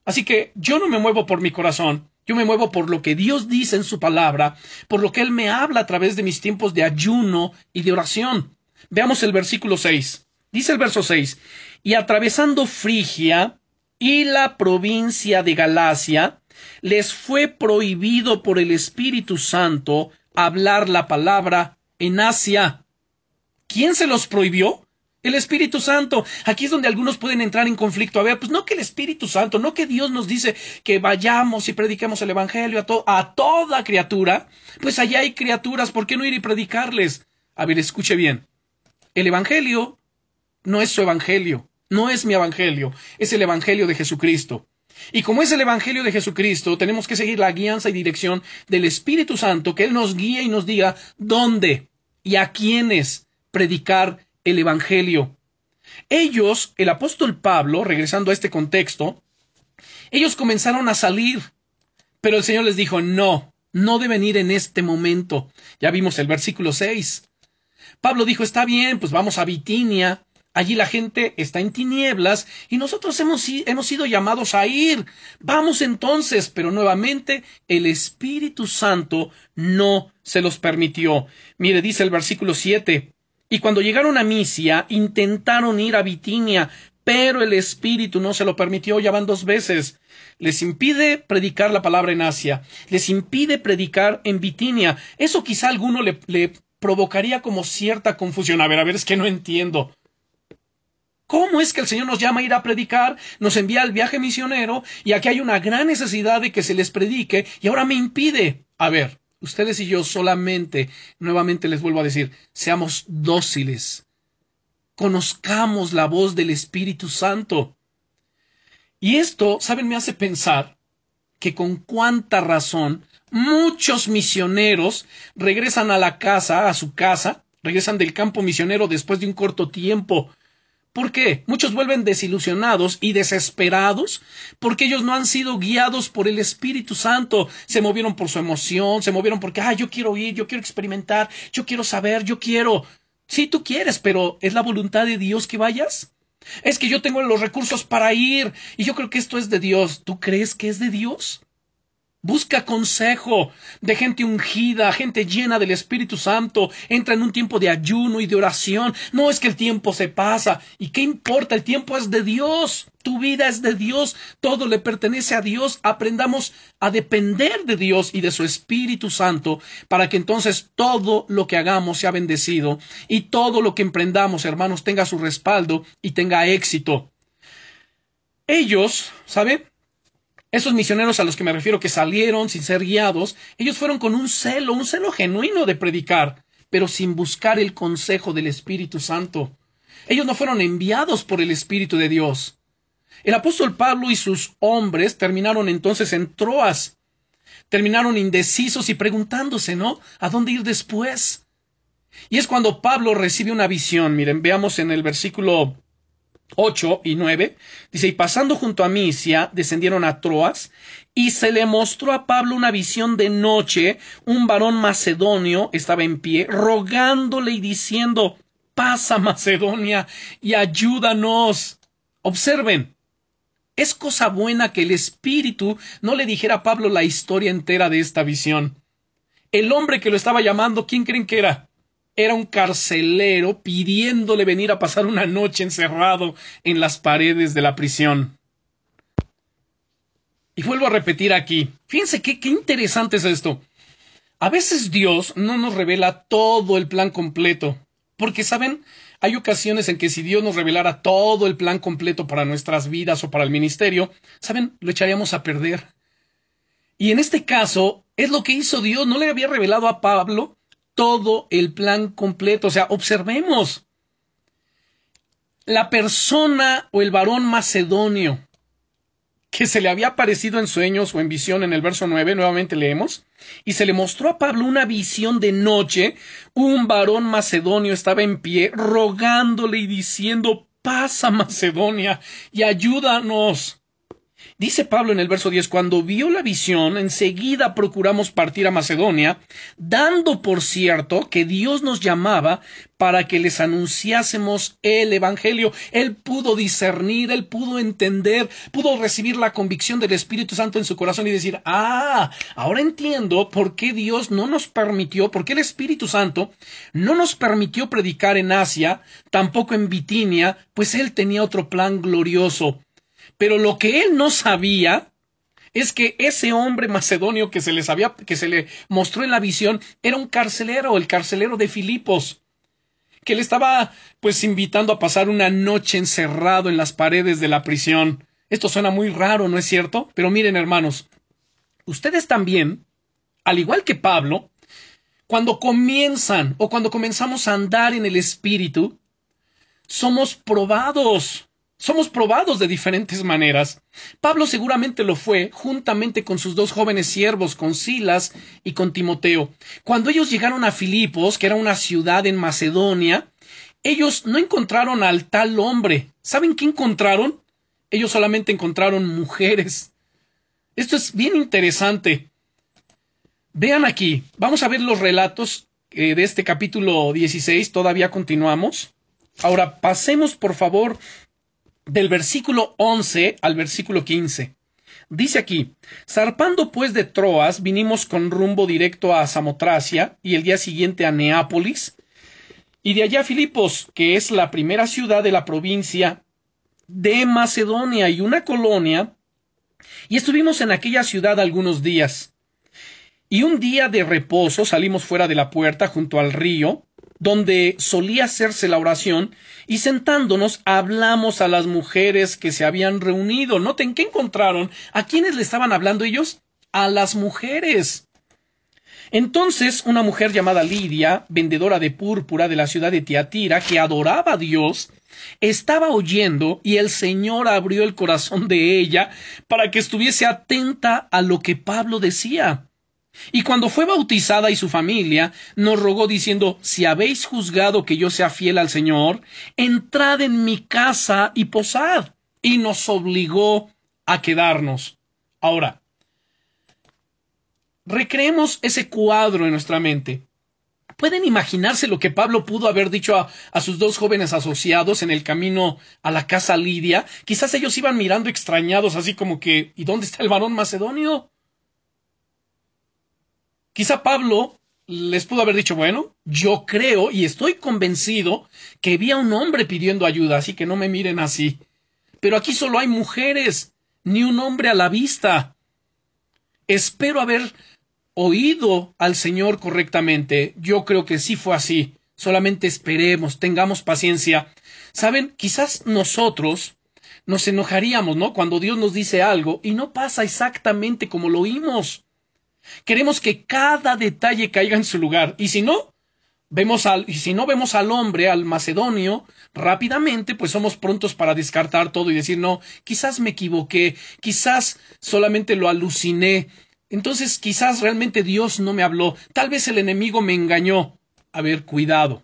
Así que yo no me muevo por mi corazón, yo me muevo por lo que Dios dice en su palabra, por lo que Él me habla a través de mis tiempos de ayuno y de oración. Veamos el versículo 6. Dice el verso 6, y atravesando Frigia y la provincia de Galacia, les fue prohibido por el Espíritu Santo hablar la palabra en Asia. ¿Quién se los prohibió? El Espíritu Santo. Aquí es donde algunos pueden entrar en conflicto. A ver, pues no que el Espíritu Santo, no que Dios nos dice que vayamos y prediquemos el Evangelio a, toda criatura. Pues allá hay criaturas, ¿por qué no ir y predicarles? A ver, escuche bien. El Evangelio no es su Evangelio, no es mi Evangelio, es el Evangelio de Jesucristo. Y como es el Evangelio de Jesucristo, tenemos que seguir la guianza y dirección del Espíritu Santo, que Él nos guíe y nos diga dónde y a quiénes predicar el Evangelio. Ellos, el apóstol Pablo, regresando a este contexto, ellos comenzaron a salir, pero el Señor les dijo, no, no deben ir en este momento. Ya vimos el versículo 6. Pablo dijo, está bien, pues vamos a Bitinia. Allí la gente está en tinieblas y nosotros hemos, hemos sido llamados a ir. Vamos entonces, pero nuevamente el Espíritu Santo no se los permitió. Mire, dice el versículo 7, y cuando llegaron a Misia, intentaron ir a Bitinia, pero el Espíritu no se lo permitió, ya van dos veces. Les impide predicar la palabra en Asia, les impide predicar en Bitinia. Eso quizá a alguno le, provocaría como cierta confusión. A ver, a ver, es que no entiendo. ¿Cómo es que el Señor nos llama a ir a predicar, nos envía al viaje misionero y aquí hay una gran necesidad de que se les predique y ahora me impide? A ver, ustedes y yo solamente, nuevamente les vuelvo a decir, seamos dóciles, conozcamos la voz del Espíritu Santo. Y esto, ¿saben? Me hace pensar que con cuánta razón muchos misioneros regresan a la casa, a su casa, regresan del campo misionero después de un corto tiempo, ¿Por qué? Muchos vuelven desilusionados y desesperados porque ellos no han sido guiados por el Espíritu Santo. Se movieron por su emoción, se movieron porque, ah, yo quiero ir, yo quiero experimentar, yo quiero saber, yo quiero. Sí, tú quieres, pero ¿es la voluntad de Dios que vayas? Es que yo tengo los recursos para ir y yo creo que esto es de Dios. ¿Tú crees que es de Dios? Busca consejo de gente ungida, gente llena del Espíritu Santo. Entra en un tiempo de ayuno y de oración. No es que el tiempo se pasa. ¿Y qué importa? El tiempo es de Dios. Tu vida es de Dios. Todo le pertenece a Dios. Aprendamos a depender de Dios y de su Espíritu Santo para que entonces todo lo que hagamos sea bendecido y todo lo que emprendamos, hermanos, tenga su respaldo y tenga éxito. Ellos, ¿sabe? Esos misioneros a los que me refiero que salieron sin ser guiados, ellos fueron con un celo, un celo genuino de predicar, pero sin buscar el consejo del Espíritu Santo. Ellos no fueron enviados por el Espíritu de Dios. El apóstol Pablo y sus hombres terminaron entonces en Troas. terminaron indecisos y preguntándose, ¿no? ¿A dónde ir después? Y es cuando Pablo recibe una visión. Miren, veamos en el versículo 8 y 9. Dice, y pasando junto a Misia, descendieron a Troas, y se le mostró a Pablo una visión de noche. Un varón macedonio estaba en pie, rogándole y diciendo, pasa Macedonia y ayúdanos. Observen, es cosa buena que el Espíritu no le dijera a Pablo la historia entera de esta visión. El hombre que lo estaba llamando, ¿quién creen que era? Era un carcelero pidiéndole venir a pasar una noche encerrado en las paredes de la prisión. Y vuelvo a repetir aquí. Fíjense qué, qué interesante es esto. A veces Dios no nos revela todo el plan completo. Porque, ¿saben? Hay ocasiones en que si Dios nos revelara todo el plan completo para nuestras vidas o para el ministerio, ¿saben? Lo echaríamos a perder. Y en este caso, es lo que hizo Dios. No le había revelado a Pablo todo el plan completo. O sea, observemos. La persona o el varón macedonio que se le había aparecido en sueños o en visión en el verso 9, nuevamente leemos, y se le mostró a Pablo una visión de noche, un varón macedonio estaba en pie, rogándole y diciendo, pasa Macedonia y ayúdanos. Dice Pablo en el verso 10, cuando vio la visión, enseguida procuramos partir a Macedonia, dando por cierto que Dios nos llamaba para que les anunciásemos el Evangelio. Él pudo discernir, él pudo entender, pudo recibir la convicción del Espíritu Santo en su corazón y decir, ah, ahora entiendo por qué Dios no nos permitió, por qué el Espíritu Santo no nos permitió predicar en Asia, tampoco en Bitinia, pues él tenía otro plan glorioso. Pero lo que él no sabía es que ese hombre macedonio que se les había, que se le mostró en la visión, era un carcelero, el carcelero de Filipos, que le estaba pues invitando a pasar una noche encerrado en las paredes de la prisión. Esto suena muy raro, ¿no es cierto? Pero miren, hermanos, ustedes también, al igual que Pablo, cuando comienzan o cuando comenzamos a andar en el Espíritu, somos probados. Somos probados de diferentes maneras. Pablo seguramente lo fue, juntamente con sus dos jóvenes siervos, con Silas y con Timoteo. Cuando ellos llegaron a Filipos, que era una ciudad en Macedonia, ellos no encontraron al tal hombre. ¿Saben qué encontraron? Ellos solamente encontraron mujeres. Esto es bien interesante. Vean aquí, vamos a ver los relatos eh, de este capítulo 16, todavía continuamos. Ahora pasemos por favor del versículo 11 al versículo 15. Dice aquí, zarpando pues de Troas, vinimos con rumbo directo a Samotracia y el día siguiente a Neápolis, y de allá a Filipos, que es la primera ciudad de la provincia de Macedonia y una colonia, y estuvimos en aquella ciudad algunos días. Y un día de reposo salimos fuera de la puerta junto al río, donde solía hacerse la oración, y sentándonos hablamos a las mujeres que se habían reunido. Noten qué encontraron. ¿A quiénes le estaban hablando ellos? A las mujeres. Entonces una mujer llamada Lidia, vendedora de púrpura de la ciudad de Tiatira, que adoraba a Dios, estaba oyendo y el Señor abrió el corazón de ella para que estuviese atenta a lo que Pablo decía. Y cuando fue bautizada y su familia, nos rogó diciendo, si habéis juzgado que yo sea fiel al Señor, entrad en mi casa y posad. Y nos obligó a quedarnos. Ahora, recreemos ese cuadro en nuestra mente. ¿Pueden imaginarse lo que Pablo pudo haber dicho a, sus dos jóvenes asociados en el camino a la casa Lidia? Quizás ellos iban mirando extrañados, así como que ¿y dónde está el varón macedonio? Quizá Pablo les pudo haber dicho, bueno, yo creo y estoy convencido que había un hombre pidiendo ayuda, así que no me miren así. Pero aquí solo hay mujeres, ni un hombre a la vista. Espero haber oído al Señor correctamente. Yo creo que sí fue así. Solamente esperemos, tengamos paciencia. Saben, quizás nosotros nos enojaríamos, ¿no? Cuando Dios nos dice algo y no pasa exactamente como lo oímos. Queremos que cada detalle caiga en su lugar. Y si no, vemos al, si no vemos al hombre, al macedonio, rápidamente, pues somos prontos para descartar todo y decir, no, quizás me equivoqué, quizás solamente lo aluciné. entonces quizás realmente Dios no me habló, tal vez el enemigo me engañó. A ver, cuidado.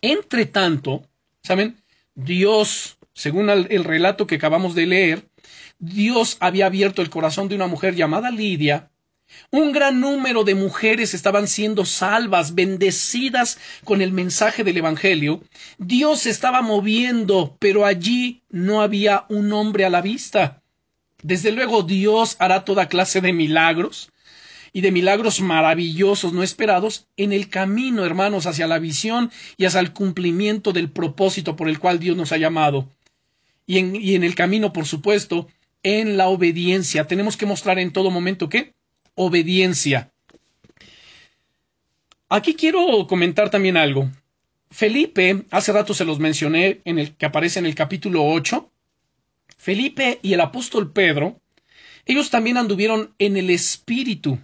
Entre tanto, ¿saben? Dios, según el, relato que acabamos de leer, Dios había abierto el corazón de una mujer llamada Lidia. Un gran número de mujeres estaban siendo salvas, bendecidas con el mensaje del Evangelio. Dios se estaba moviendo, pero allí no había un hombre a la vista. Desde luego Dios hará toda clase de milagros y de milagros maravillosos no esperados en el camino, hermanos, hacia la visión y hacia el cumplimiento del propósito por el cual Dios nos ha llamado. Y en, y en el camino, por supuesto, en la obediencia. Tenemos que mostrar en todo momento qué? Obediencia. Aquí quiero comentar también algo. Felipe, hace rato se los mencioné en el que aparece en el capítulo 8, Felipe y el apóstol Pedro, ellos también anduvieron en el Espíritu.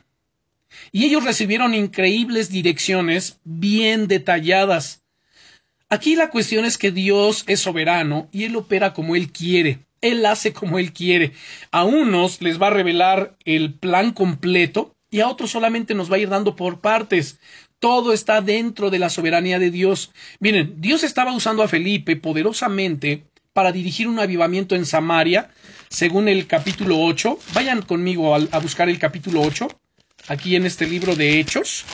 Y ellos recibieron increíbles direcciones bien detalladas. Aquí la cuestión es que Dios es soberano y Él opera como Él quiere. Él hace como Él quiere. A unos les va a revelar el plan completo y a otros solamente nos va a ir dando por partes. Todo está dentro de la soberanía de Dios. Miren, Dios estaba usando a Felipe poderosamente para dirigir un avivamiento en Samaria, según el capítulo 8. Vayan conmigo a, buscar el capítulo 8, aquí en este libro de Hechos.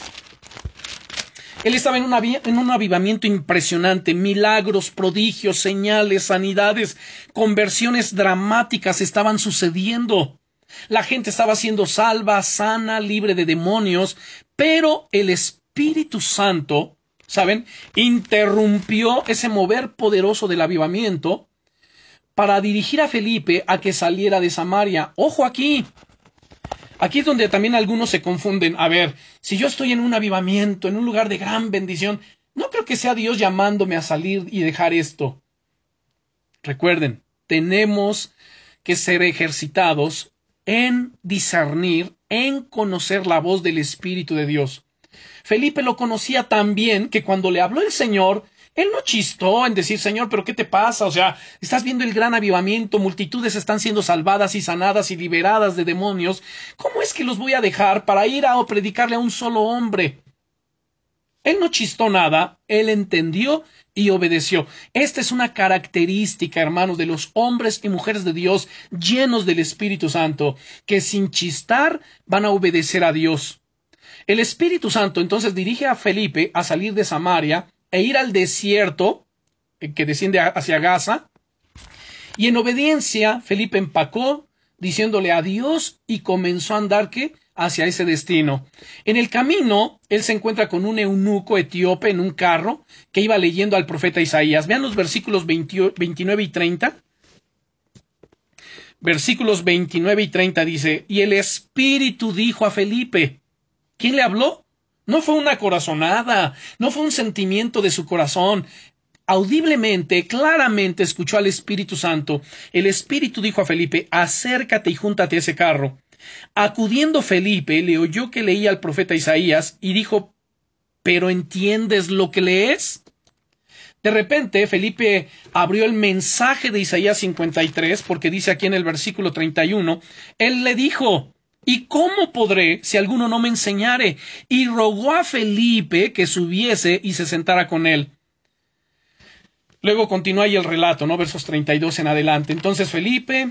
Él estaba en, en, un avivamiento impresionante, milagros, prodigios, señales, sanidades, conversiones dramáticas estaban sucediendo. La gente estaba siendo salva, sana, libre de demonios, pero el Espíritu Santo, ¿saben? Interrumpió ese mover poderoso del avivamiento para dirigir a Felipe a que saliera de Samaria. Ojo aquí. Aquí es donde también algunos se confunden. A ver, si yo estoy en un avivamiento, en un lugar de gran bendición, no creo que sea Dios llamándome a salir y dejar esto. Recuerden, tenemos que ser ejercitados en discernir, en conocer la voz del Espíritu de Dios. Felipe lo conocía tan bien que cuando le habló el Señor, él no chistó en decir, Señor, pero ¿qué te pasa? O sea, estás viendo el gran avivamiento, multitudes están siendo salvadas y sanadas y liberadas de demonios. ¿Cómo es que los voy a dejar para ir a predicarle a un solo hombre? Él no chistó nada, él entendió y obedeció. Esta es una característica, hermanos, de los hombres y mujeres de Dios llenos del Espíritu Santo, que sin chistar van a obedecer a Dios. El Espíritu Santo entonces dirige a Felipe a salir de Samaria e ir al desierto eh, que desciende hacia Gaza. Y en obediencia, Felipe empacó, diciéndole adiós y comenzó a andar que hacia ese destino. En el camino, él se encuentra con un eunuco etíope en un carro que iba leyendo al profeta Isaías. Vean los versículos 29 y 30. Versículos 29 y 30 dice, y el Espíritu dijo a Felipe, ¿quién le habló? No fue una corazonada, no fue un sentimiento de su corazón. Audiblemente, claramente escuchó al Espíritu Santo. El Espíritu dijo a Felipe, acércate y júntate a ese carro. Acudiendo Felipe, le oyó que leía al profeta Isaías y dijo, ¿pero entiendes lo que lees? De repente, Felipe abrió el mensaje de Isaías 53, porque dice aquí en el versículo 31, él le dijo, ¿Y cómo podré si alguno no me enseñare? Y rogó a Felipe que subiese y se sentara con él. Luego continúa ahí el relato, ¿no? Versos 32 en adelante. Entonces Felipe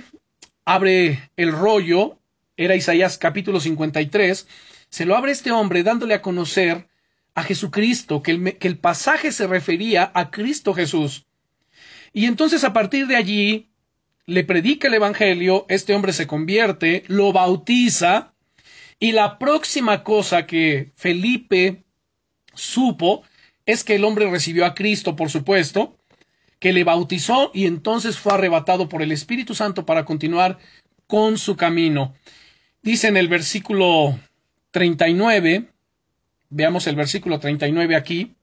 abre el rollo, era Isaías capítulo 53, se lo abre este hombre dándole a conocer a Jesucristo, que el, que el pasaje se refería a Cristo Jesús. Y entonces a partir de allí le predica el Evangelio, este hombre se convierte, lo bautiza, y la próxima cosa que Felipe supo es que el hombre recibió a Cristo, por supuesto, que le bautizó y entonces fue arrebatado por el Espíritu Santo para continuar con su camino. Dice en el versículo 39, veamos el versículo 39 aquí,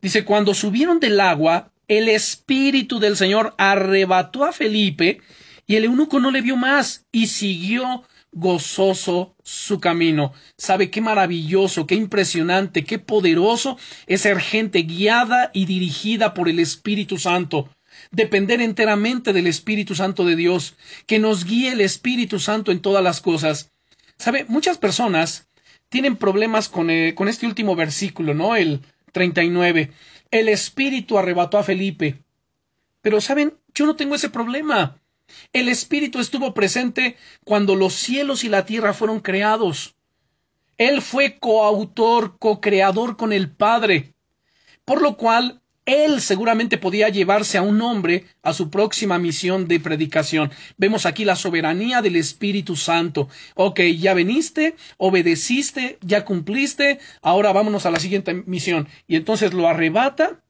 dice, cuando subieron del agua, el Espíritu del Señor arrebató a Felipe y el eunuco no le vio más y siguió gozoso su camino. ¿Sabe qué maravilloso, qué impresionante, qué poderoso es ser gente guiada y dirigida por el Espíritu Santo? Depender enteramente del Espíritu Santo de Dios, que nos guíe el Espíritu Santo en todas las cosas. ¿Sabe? Muchas personas tienen problemas con, eh, con este último versículo, ¿no? El 39. El Espíritu arrebató a Felipe. Pero, ¿saben? Yo no tengo ese problema. El Espíritu estuvo presente cuando los cielos y la tierra fueron creados. Él fue coautor, co-creador con el Padre. Por lo cual, él seguramente podía llevarse a un hombre a su próxima misión de predicación. Vemos aquí la soberanía del Espíritu Santo. Ok, ya veniste, obedeciste, ya cumpliste, ahora vámonos a la siguiente misión. Y entonces lo arrebata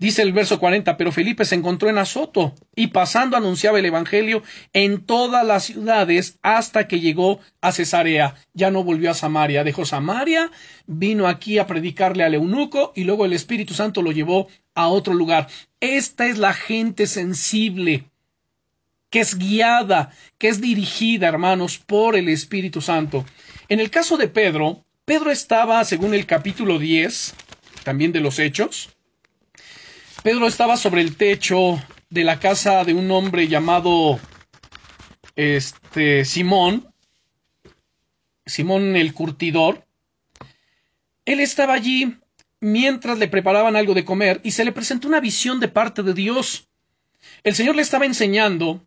Dice el verso 40, pero Felipe se encontró en Azoto y pasando anunciaba el Evangelio en todas las ciudades hasta que llegó a Cesarea. Ya no volvió a Samaria, dejó Samaria, vino aquí a predicarle al eunuco y luego el Espíritu Santo lo llevó a otro lugar. Esta es la gente sensible, que es guiada, que es dirigida, hermanos, por el Espíritu Santo. En el caso de Pedro, Pedro estaba, según el capítulo 10, también de los Hechos, Pedro estaba sobre el techo de la casa de un hombre llamado este Simón, Simón el curtidor. Él estaba allí mientras le preparaban algo de comer y se le presentó una visión de parte de Dios. El Señor le estaba enseñando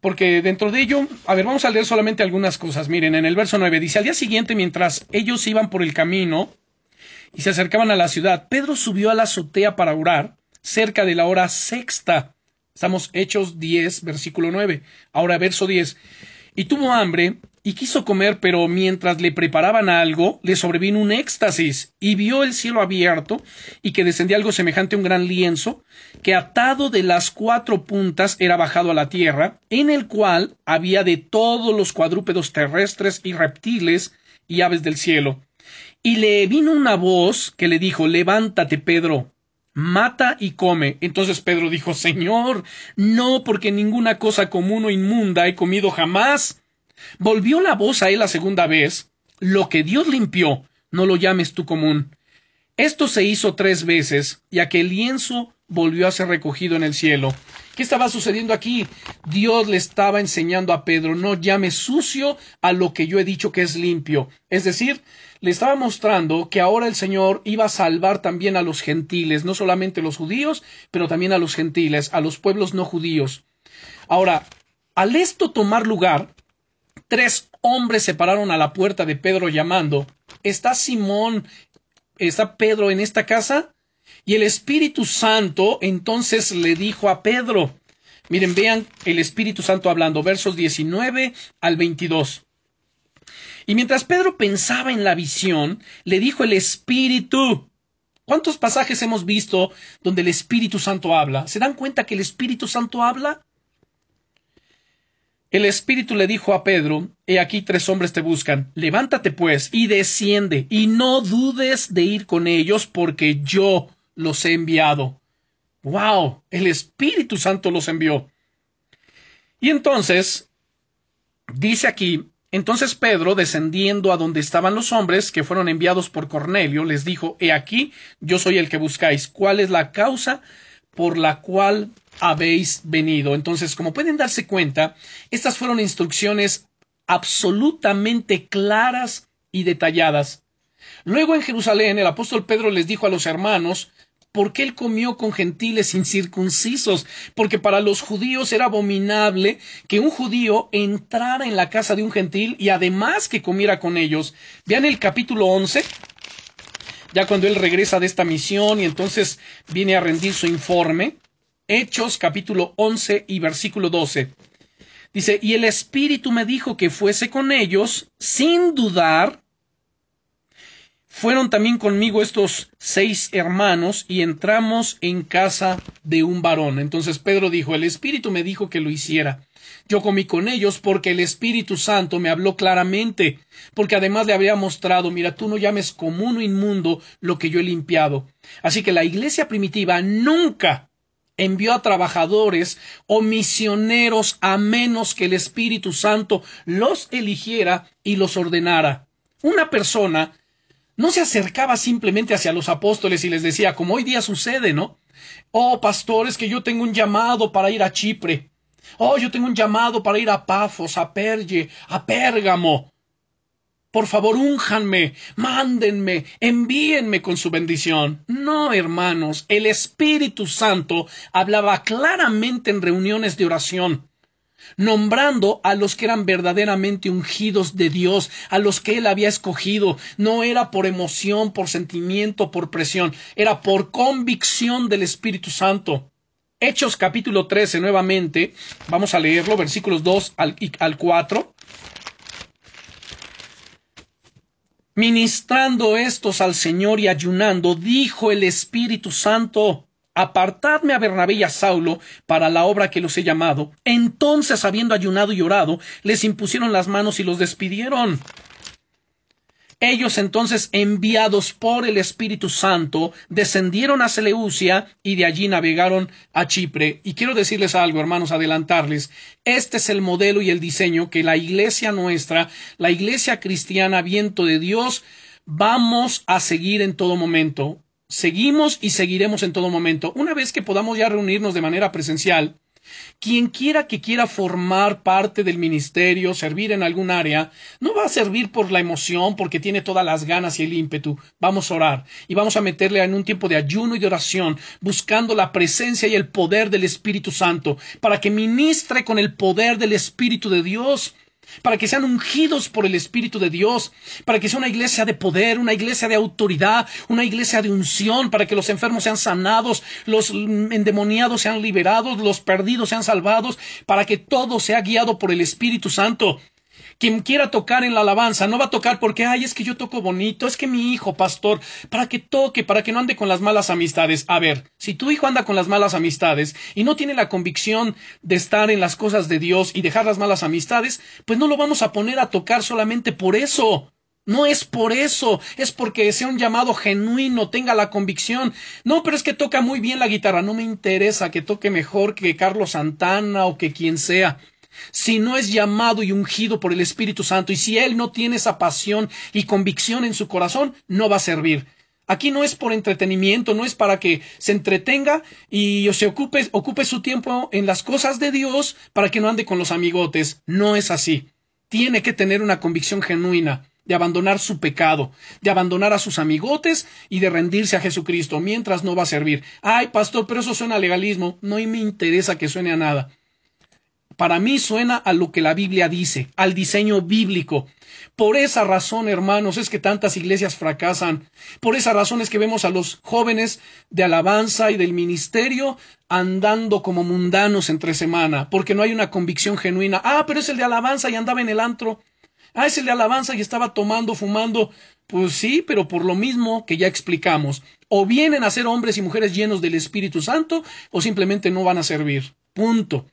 porque dentro de ello, a ver, vamos a leer solamente algunas cosas. Miren, en el verso 9 dice, al día siguiente, mientras ellos iban por el camino, y se acercaban a la ciudad. Pedro subió a la azotea para orar, cerca de la hora sexta. Estamos Hechos 10, versículo 9. Ahora verso 10. Y tuvo hambre y quiso comer, pero mientras le preparaban algo, le sobrevino un éxtasis, y vio el cielo abierto, y que descendía algo semejante a un gran lienzo, que atado de las cuatro puntas era bajado a la tierra, en el cual había de todos los cuadrúpedos terrestres y reptiles y aves del cielo. Y le vino una voz que le dijo, levántate, Pedro, mata y come. Entonces Pedro dijo, Señor, no, porque ninguna cosa común o inmunda he comido jamás. Volvió la voz a él la segunda vez, lo que Dios limpió, no lo llames tú común. Esto se hizo tres veces, y aquel lienzo volvió a ser recogido en el cielo. ¿Qué estaba sucediendo aquí? Dios le estaba enseñando a Pedro, no llame sucio a lo que yo he dicho que es limpio. Es decir, le estaba mostrando que ahora el Señor iba a salvar también a los gentiles, no solamente a los judíos, pero también a los gentiles, a los pueblos no judíos. Ahora, al esto tomar lugar, tres hombres se pararon a la puerta de Pedro llamando, ¿está Simón, está Pedro en esta casa? Y el Espíritu Santo entonces le dijo a Pedro, miren, vean el Espíritu Santo hablando, versos 19 al 22. Y mientras Pedro pensaba en la visión, le dijo el Espíritu. ¿Cuántos pasajes hemos visto donde el Espíritu Santo habla? ¿Se dan cuenta que el Espíritu Santo habla? El Espíritu le dijo a Pedro, He aquí tres hombres te buscan, levántate pues y desciende, y no dudes de ir con ellos, porque yo los he enviado. ¡Wow! El Espíritu Santo los envió. Y entonces, dice aquí entonces Pedro, descendiendo a donde estaban los hombres que fueron enviados por Cornelio, les dijo, He aquí, yo soy el que buscáis. ¿Cuál es la causa por la cual habéis venido? Entonces, como pueden darse cuenta, estas fueron instrucciones absolutamente claras y detalladas. Luego en Jerusalén el apóstol Pedro les dijo a los hermanos qué él comió con gentiles incircuncisos, porque para los judíos era abominable que un judío entrara en la casa de un gentil y además que comiera con ellos. Vean el capítulo 11, ya cuando él regresa de esta misión y entonces viene a rendir su informe. Hechos capítulo 11 y versículo 12. Dice, y el Espíritu me dijo que fuese con ellos sin dudar fueron también conmigo estos seis hermanos y entramos en casa de un varón. Entonces Pedro dijo, el Espíritu me dijo que lo hiciera. Yo comí con ellos porque el Espíritu Santo me habló claramente, porque además le había mostrado, mira, tú no llames común o inmundo lo que yo he limpiado. Así que la iglesia primitiva nunca envió a trabajadores o misioneros a menos que el Espíritu Santo los eligiera y los ordenara. Una persona no se acercaba simplemente hacia los apóstoles y les decía, como hoy día sucede, ¿no? Oh, pastores, que yo tengo un llamado para ir a Chipre. Oh, yo tengo un llamado para ir a Pafos, a Perge, a Pérgamo. Por favor, únjanme, mándenme, envíenme con su bendición. No, hermanos, el Espíritu Santo hablaba claramente en reuniones de oración, nombrando a los que eran verdaderamente ungidos de Dios, a los que Él había escogido. No era por emoción, por sentimiento, por presión, era por convicción del Espíritu Santo. Hechos capítulo 13 nuevamente, vamos a leerlo, versículos 2 al, al 4. Ministrando estos al Señor y ayunando, dijo el Espíritu Santo, apartadme a Bernabé y a Saulo para la obra que los he llamado. Entonces, habiendo ayunado y orado, les impusieron las manos y los despidieron. Ellos entonces, enviados por el Espíritu Santo, descendieron a Seleucia y de allí navegaron a Chipre. Y quiero decirles algo, hermanos, adelantarles. Este es el modelo y el diseño que la iglesia nuestra, la iglesia cristiana, viento de Dios, vamos a seguir en todo momento. Seguimos y seguiremos en todo momento. Una vez que podamos ya reunirnos de manera presencial, quien quiera que quiera formar parte del ministerio, servir en algún área, no va a servir por la emoción, porque tiene todas las ganas y el ímpetu. Vamos a orar y vamos a meterle en un tiempo de ayuno y de oración, buscando la presencia y el poder del Espíritu Santo, para que ministre con el poder del Espíritu de Dios para que sean ungidos por el Espíritu de Dios, para que sea una iglesia de poder, una iglesia de autoridad, una iglesia de unción, para que los enfermos sean sanados, los endemoniados sean liberados, los perdidos sean salvados, para que todo sea guiado por el Espíritu Santo. Quien quiera tocar en la alabanza no va a tocar porque, ay, es que yo toco bonito, es que mi hijo, pastor, para que toque, para que no ande con las malas amistades. A ver, si tu hijo anda con las malas amistades y no tiene la convicción de estar en las cosas de Dios y dejar las malas amistades, pues no lo vamos a poner a tocar solamente por eso. No es por eso, es porque sea un llamado genuino, tenga la convicción. No, pero es que toca muy bien la guitarra. No me interesa que toque mejor que Carlos Santana o que quien sea si no es llamado y ungido por el Espíritu Santo y si él no tiene esa pasión y convicción en su corazón, no va a servir. Aquí no es por entretenimiento, no es para que se entretenga y se ocupe, su tiempo en las cosas de Dios para que no ande con los amigotes. No es así. Tiene que tener una convicción genuina de abandonar su pecado, de abandonar a sus amigotes y de rendirse a Jesucristo, mientras no va a servir. Ay, pastor, pero eso suena a legalismo. No me interesa que suene a nada para mí suena a lo que la Biblia dice, al diseño bíblico. Por esa razón, hermanos, es que tantas iglesias fracasan. Por esa razón es que vemos a los jóvenes de alabanza y del ministerio andando como mundanos entre semana, porque no hay una convicción genuina. Ah, pero es el de alabanza y andaba en el antro. Ah, es el de alabanza y estaba tomando, fumando. Pues sí, pero por lo mismo que ya explicamos. O vienen a ser hombres y mujeres llenos del Espíritu Santo, o simplemente no van a servir. Punto.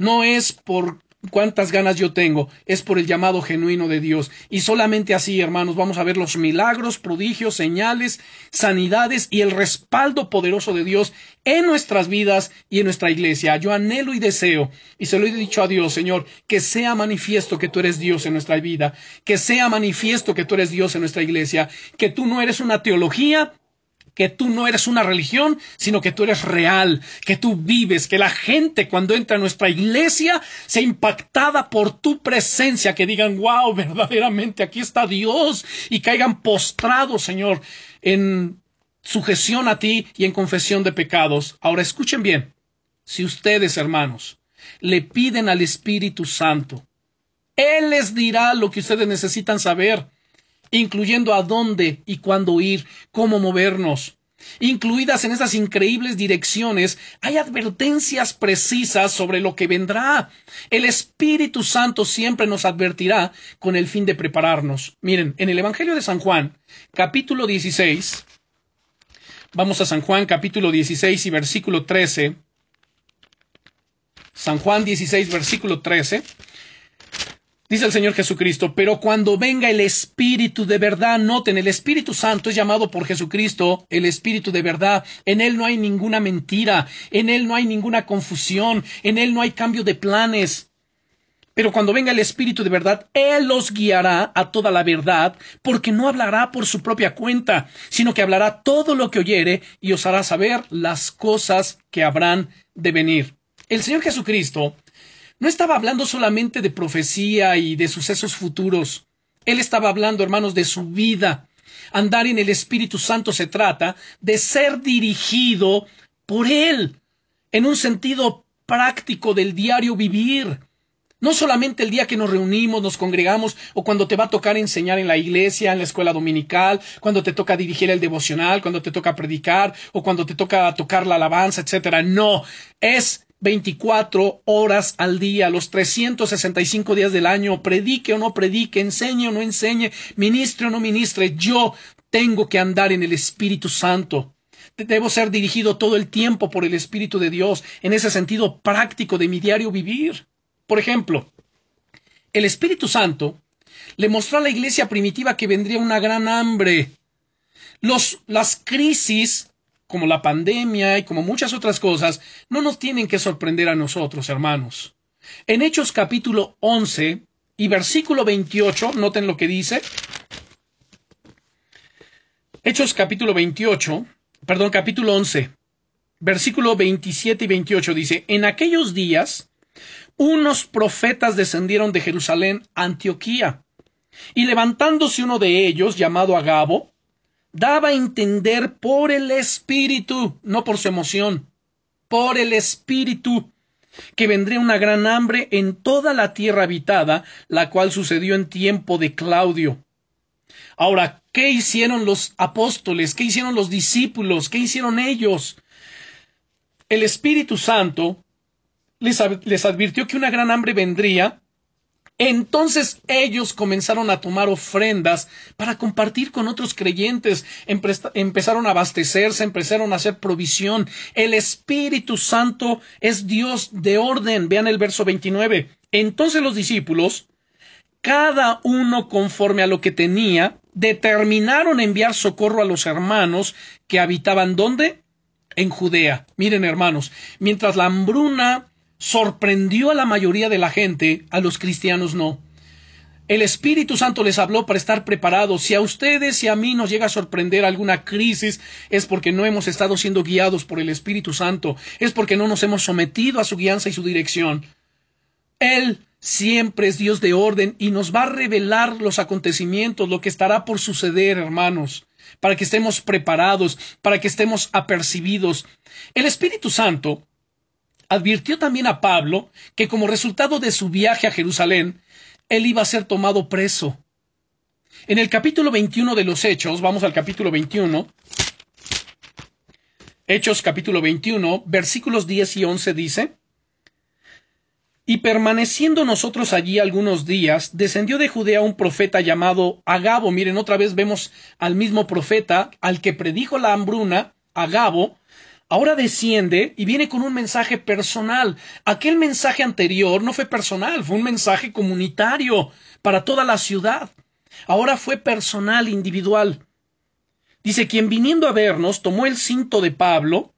No es por cuántas ganas yo tengo, es por el llamado genuino de Dios. Y solamente así, hermanos, vamos a ver los milagros, prodigios, señales, sanidades y el respaldo poderoso de Dios en nuestras vidas y en nuestra iglesia. Yo anhelo y deseo, y se lo he dicho a Dios, Señor, que sea manifiesto que tú eres Dios en nuestra vida, que sea manifiesto que tú eres Dios en nuestra iglesia, que tú no eres una teología, que tú no eres una religión, sino que tú eres real, que tú vives, que la gente cuando entra a nuestra iglesia sea impactada por tu presencia, que digan, wow, verdaderamente aquí está Dios y caigan postrados, Señor, en sujeción a ti y en confesión de pecados. Ahora escuchen bien, si ustedes, hermanos, le piden al Espíritu Santo, Él les dirá lo que ustedes necesitan saber incluyendo a dónde y cuándo ir, cómo movernos. Incluidas en esas increíbles direcciones hay advertencias precisas sobre lo que vendrá. El Espíritu Santo siempre nos advertirá con el fin de prepararnos. Miren, en el Evangelio de San Juan, capítulo 16, vamos a San Juan, capítulo 16 y versículo 13. San Juan 16, versículo 13. Dice el Señor Jesucristo, pero cuando venga el Espíritu de verdad, noten, el Espíritu Santo es llamado por Jesucristo el Espíritu de verdad. En Él no hay ninguna mentira, en Él no hay ninguna confusión, en Él no hay cambio de planes. Pero cuando venga el Espíritu de verdad, Él los guiará a toda la verdad, porque no hablará por su propia cuenta, sino que hablará todo lo que oyere y os hará saber las cosas que habrán de venir. El Señor Jesucristo no estaba hablando solamente de profecía y de sucesos futuros. Él estaba hablando, hermanos, de su vida. Andar en el Espíritu Santo se trata de ser dirigido por Él, en un sentido práctico del diario vivir. No solamente el día que nos reunimos, nos congregamos, o cuando te va a tocar enseñar en la iglesia, en la escuela dominical, cuando te toca dirigir el devocional, cuando te toca predicar, o cuando te toca tocar la alabanza, etcétera. No, es 24 horas al día, los 365 días del año, predique o no predique, enseñe o no enseñe, ministre o no ministre, yo tengo que andar en el Espíritu Santo. Debo ser dirigido todo el tiempo por el Espíritu de Dios, en ese sentido práctico de mi diario vivir. Por ejemplo, el Espíritu Santo le mostró a la iglesia primitiva que vendría una gran hambre. Los, las crisis, como la pandemia y como muchas otras cosas, no nos tienen que sorprender a nosotros, hermanos. En Hechos capítulo 11 y versículo 28, noten lo que dice. Hechos capítulo 28, perdón, capítulo 11, versículo 27 y 28 dice, en aquellos días unos profetas descendieron de Jerusalén a Antioquía, y levantándose uno de ellos, llamado Agabo, daba a entender por el Espíritu, no por su emoción, por el Espíritu, que vendría una gran hambre en toda la tierra habitada, la cual sucedió en tiempo de Claudio. Ahora, ¿qué hicieron los apóstoles? ¿Qué hicieron los discípulos? ¿Qué hicieron ellos? El Espíritu Santo les, advirtió que una gran hambre vendría, entonces ellos comenzaron a tomar ofrendas para compartir con otros creyentes, empezaron a abastecerse, empezaron a hacer provisión. El Espíritu Santo es Dios de orden. Vean el verso 29. Entonces los discípulos, cada uno conforme a lo que tenía, determinaron enviar socorro a los hermanos que habitaban ¿dónde? En Judea. Miren hermanos, mientras la hambruna sorprendió a la mayoría de la gente, a los cristianos no. El Espíritu Santo les habló para estar preparados. Si a ustedes y a mí nos llega a sorprender alguna crisis, es porque no hemos estado siendo guiados por el Espíritu Santo, es porque no nos hemos sometido a su guianza y su dirección. Él siempre es Dios de orden y nos va a revelar los acontecimientos, lo que estará por suceder, hermanos, para que estemos preparados, para que estemos apercibidos. El Espíritu Santo advirtió también a Pablo que como resultado de su viaje a Jerusalén, él iba a ser tomado preso. En el capítulo 21 de los Hechos, vamos al capítulo 21, Hechos capítulo 21, versículos 10 y 11 dice, Y permaneciendo nosotros allí algunos días, descendió de Judea un profeta llamado Agabo. Miren, otra vez vemos al mismo profeta al que predijo la hambruna, Agabo, ahora desciende y viene con un mensaje personal. Aquel mensaje anterior no fue personal, fue un mensaje comunitario para toda la ciudad. Ahora fue personal, individual. Dice, quien viniendo a vernos tomó el cinto de Pablo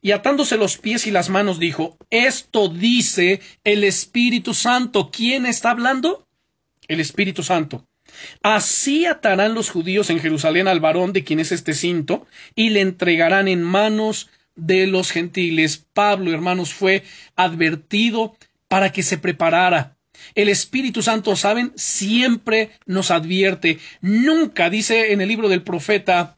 y atándose los pies y las manos dijo, esto dice el Espíritu Santo. ¿Quién está hablando? El Espíritu Santo. Así atarán los judíos en Jerusalén al varón de quien es este cinto y le entregarán en manos de los gentiles. Pablo, hermanos, fue advertido para que se preparara. El Espíritu Santo, saben, siempre nos advierte. Nunca, dice en el libro del profeta,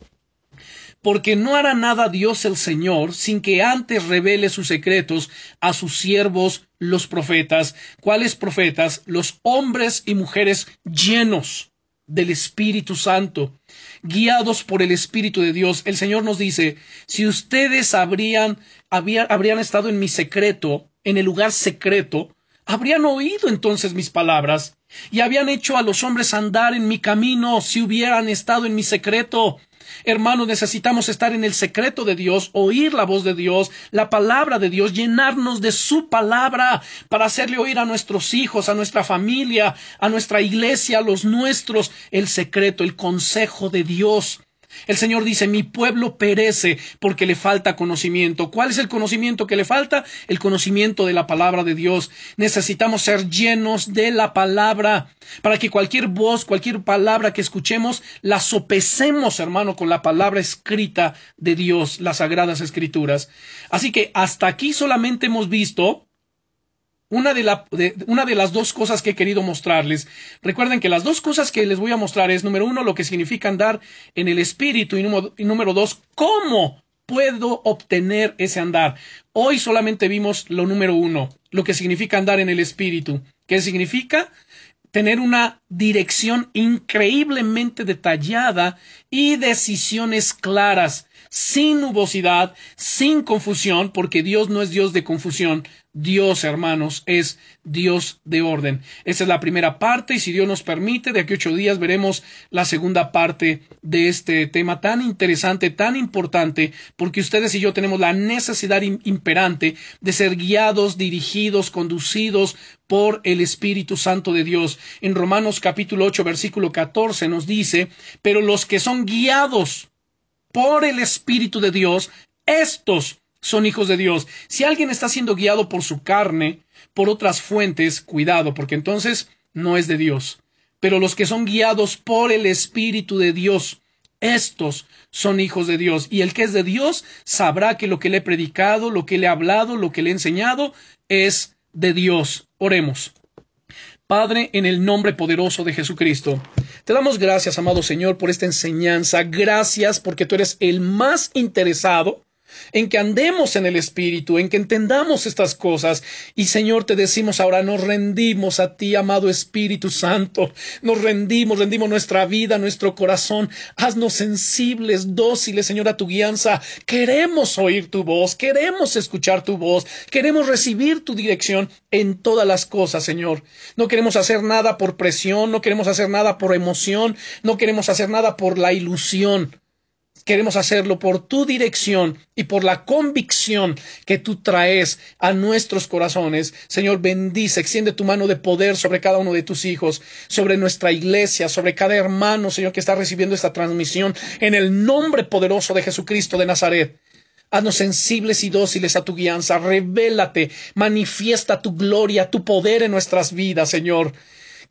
porque no hará nada Dios el Señor sin que antes revele sus secretos a sus siervos los profetas. ¿Cuáles profetas? Los hombres y mujeres llenos del Espíritu Santo, guiados por el Espíritu de Dios. El Señor nos dice, si ustedes habrían, habrían estado en mi secreto, en el lugar secreto, habrían oído entonces mis palabras y habían hecho a los hombres andar en mi camino si hubieran estado en mi secreto. Hermanos, necesitamos estar en el secreto de Dios, oír la voz de Dios, la palabra de Dios, llenarnos de su palabra para hacerle oír a nuestros hijos, a nuestra familia, a nuestra iglesia, a los nuestros, el secreto, el consejo de Dios. El Señor dice, mi pueblo perece porque le falta conocimiento. ¿Cuál es el conocimiento que le falta? El conocimiento de la palabra de Dios. Necesitamos ser llenos de la palabra para que cualquier voz, cualquier palabra que escuchemos, la sopesemos, hermano, con la palabra escrita de Dios, las sagradas escrituras. Así que hasta aquí solamente hemos visto una de, la, una de, las dos cosas que he querido mostrarles. Recuerden que las dos cosas que les voy a mostrar es, número uno, lo que significa andar en el Espíritu y número, y número dos, cómo puedo obtener ese andar. Hoy solamente vimos lo número uno, lo que significa andar en el Espíritu. ¿Qué significa? tener una dirección increíblemente detallada y decisiones claras, sin nubosidad, sin confusión, porque Dios no es Dios de confusión, Dios, hermanos, es Dios de orden. Esa es la primera parte y si Dios nos permite, de aquí a ocho días veremos la segunda parte de este tema tan interesante, tan importante, porque ustedes y yo tenemos la necesidad imperante de ser guiados, dirigidos, conducidos por el Espíritu Santo de Dios. En Romanos capítulo 8, versículo 14 nos dice, pero los que son guiados por el Espíritu de Dios, estos son hijos de Dios. Si alguien está siendo guiado por su carne, por otras fuentes, cuidado, porque entonces no es de Dios. Pero los que son guiados por el Espíritu de Dios, estos son hijos de Dios. Y el que es de Dios sabrá que lo que le he predicado, lo que le he hablado, lo que le he enseñado, es de Dios. Oremos. Padre, en el nombre poderoso de Jesucristo, te damos gracias, amado Señor, por esta enseñanza. Gracias porque tú eres el más interesado en que andemos en el Espíritu, en que entendamos estas cosas. Y Señor, te decimos ahora, nos rendimos a ti, amado Espíritu Santo, nos rendimos, rendimos nuestra vida, nuestro corazón. Haznos sensibles, dóciles, Señor, a tu guianza. Queremos oír tu voz, queremos escuchar tu voz, queremos recibir tu dirección en todas las cosas, Señor. No queremos hacer nada por presión, no queremos hacer nada por emoción, no queremos hacer nada por la ilusión queremos hacerlo por tu dirección y por la convicción que tú traes a nuestros corazones. Señor, bendice, extiende tu mano de poder sobre cada uno de tus hijos, sobre nuestra iglesia, sobre cada hermano, Señor, que está recibiendo esta transmisión, en el nombre poderoso de Jesucristo de Nazaret. Haznos sensibles y dóciles a tu guianza. Revélate, manifiesta tu gloria, tu poder en nuestras vidas, Señor.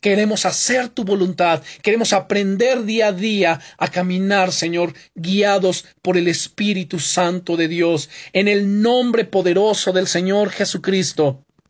Queremos hacer tu voluntad. Queremos aprender día a día a caminar, Señor, guiados por el Espíritu Santo de Dios. En el nombre poderoso del Señor Jesucristo.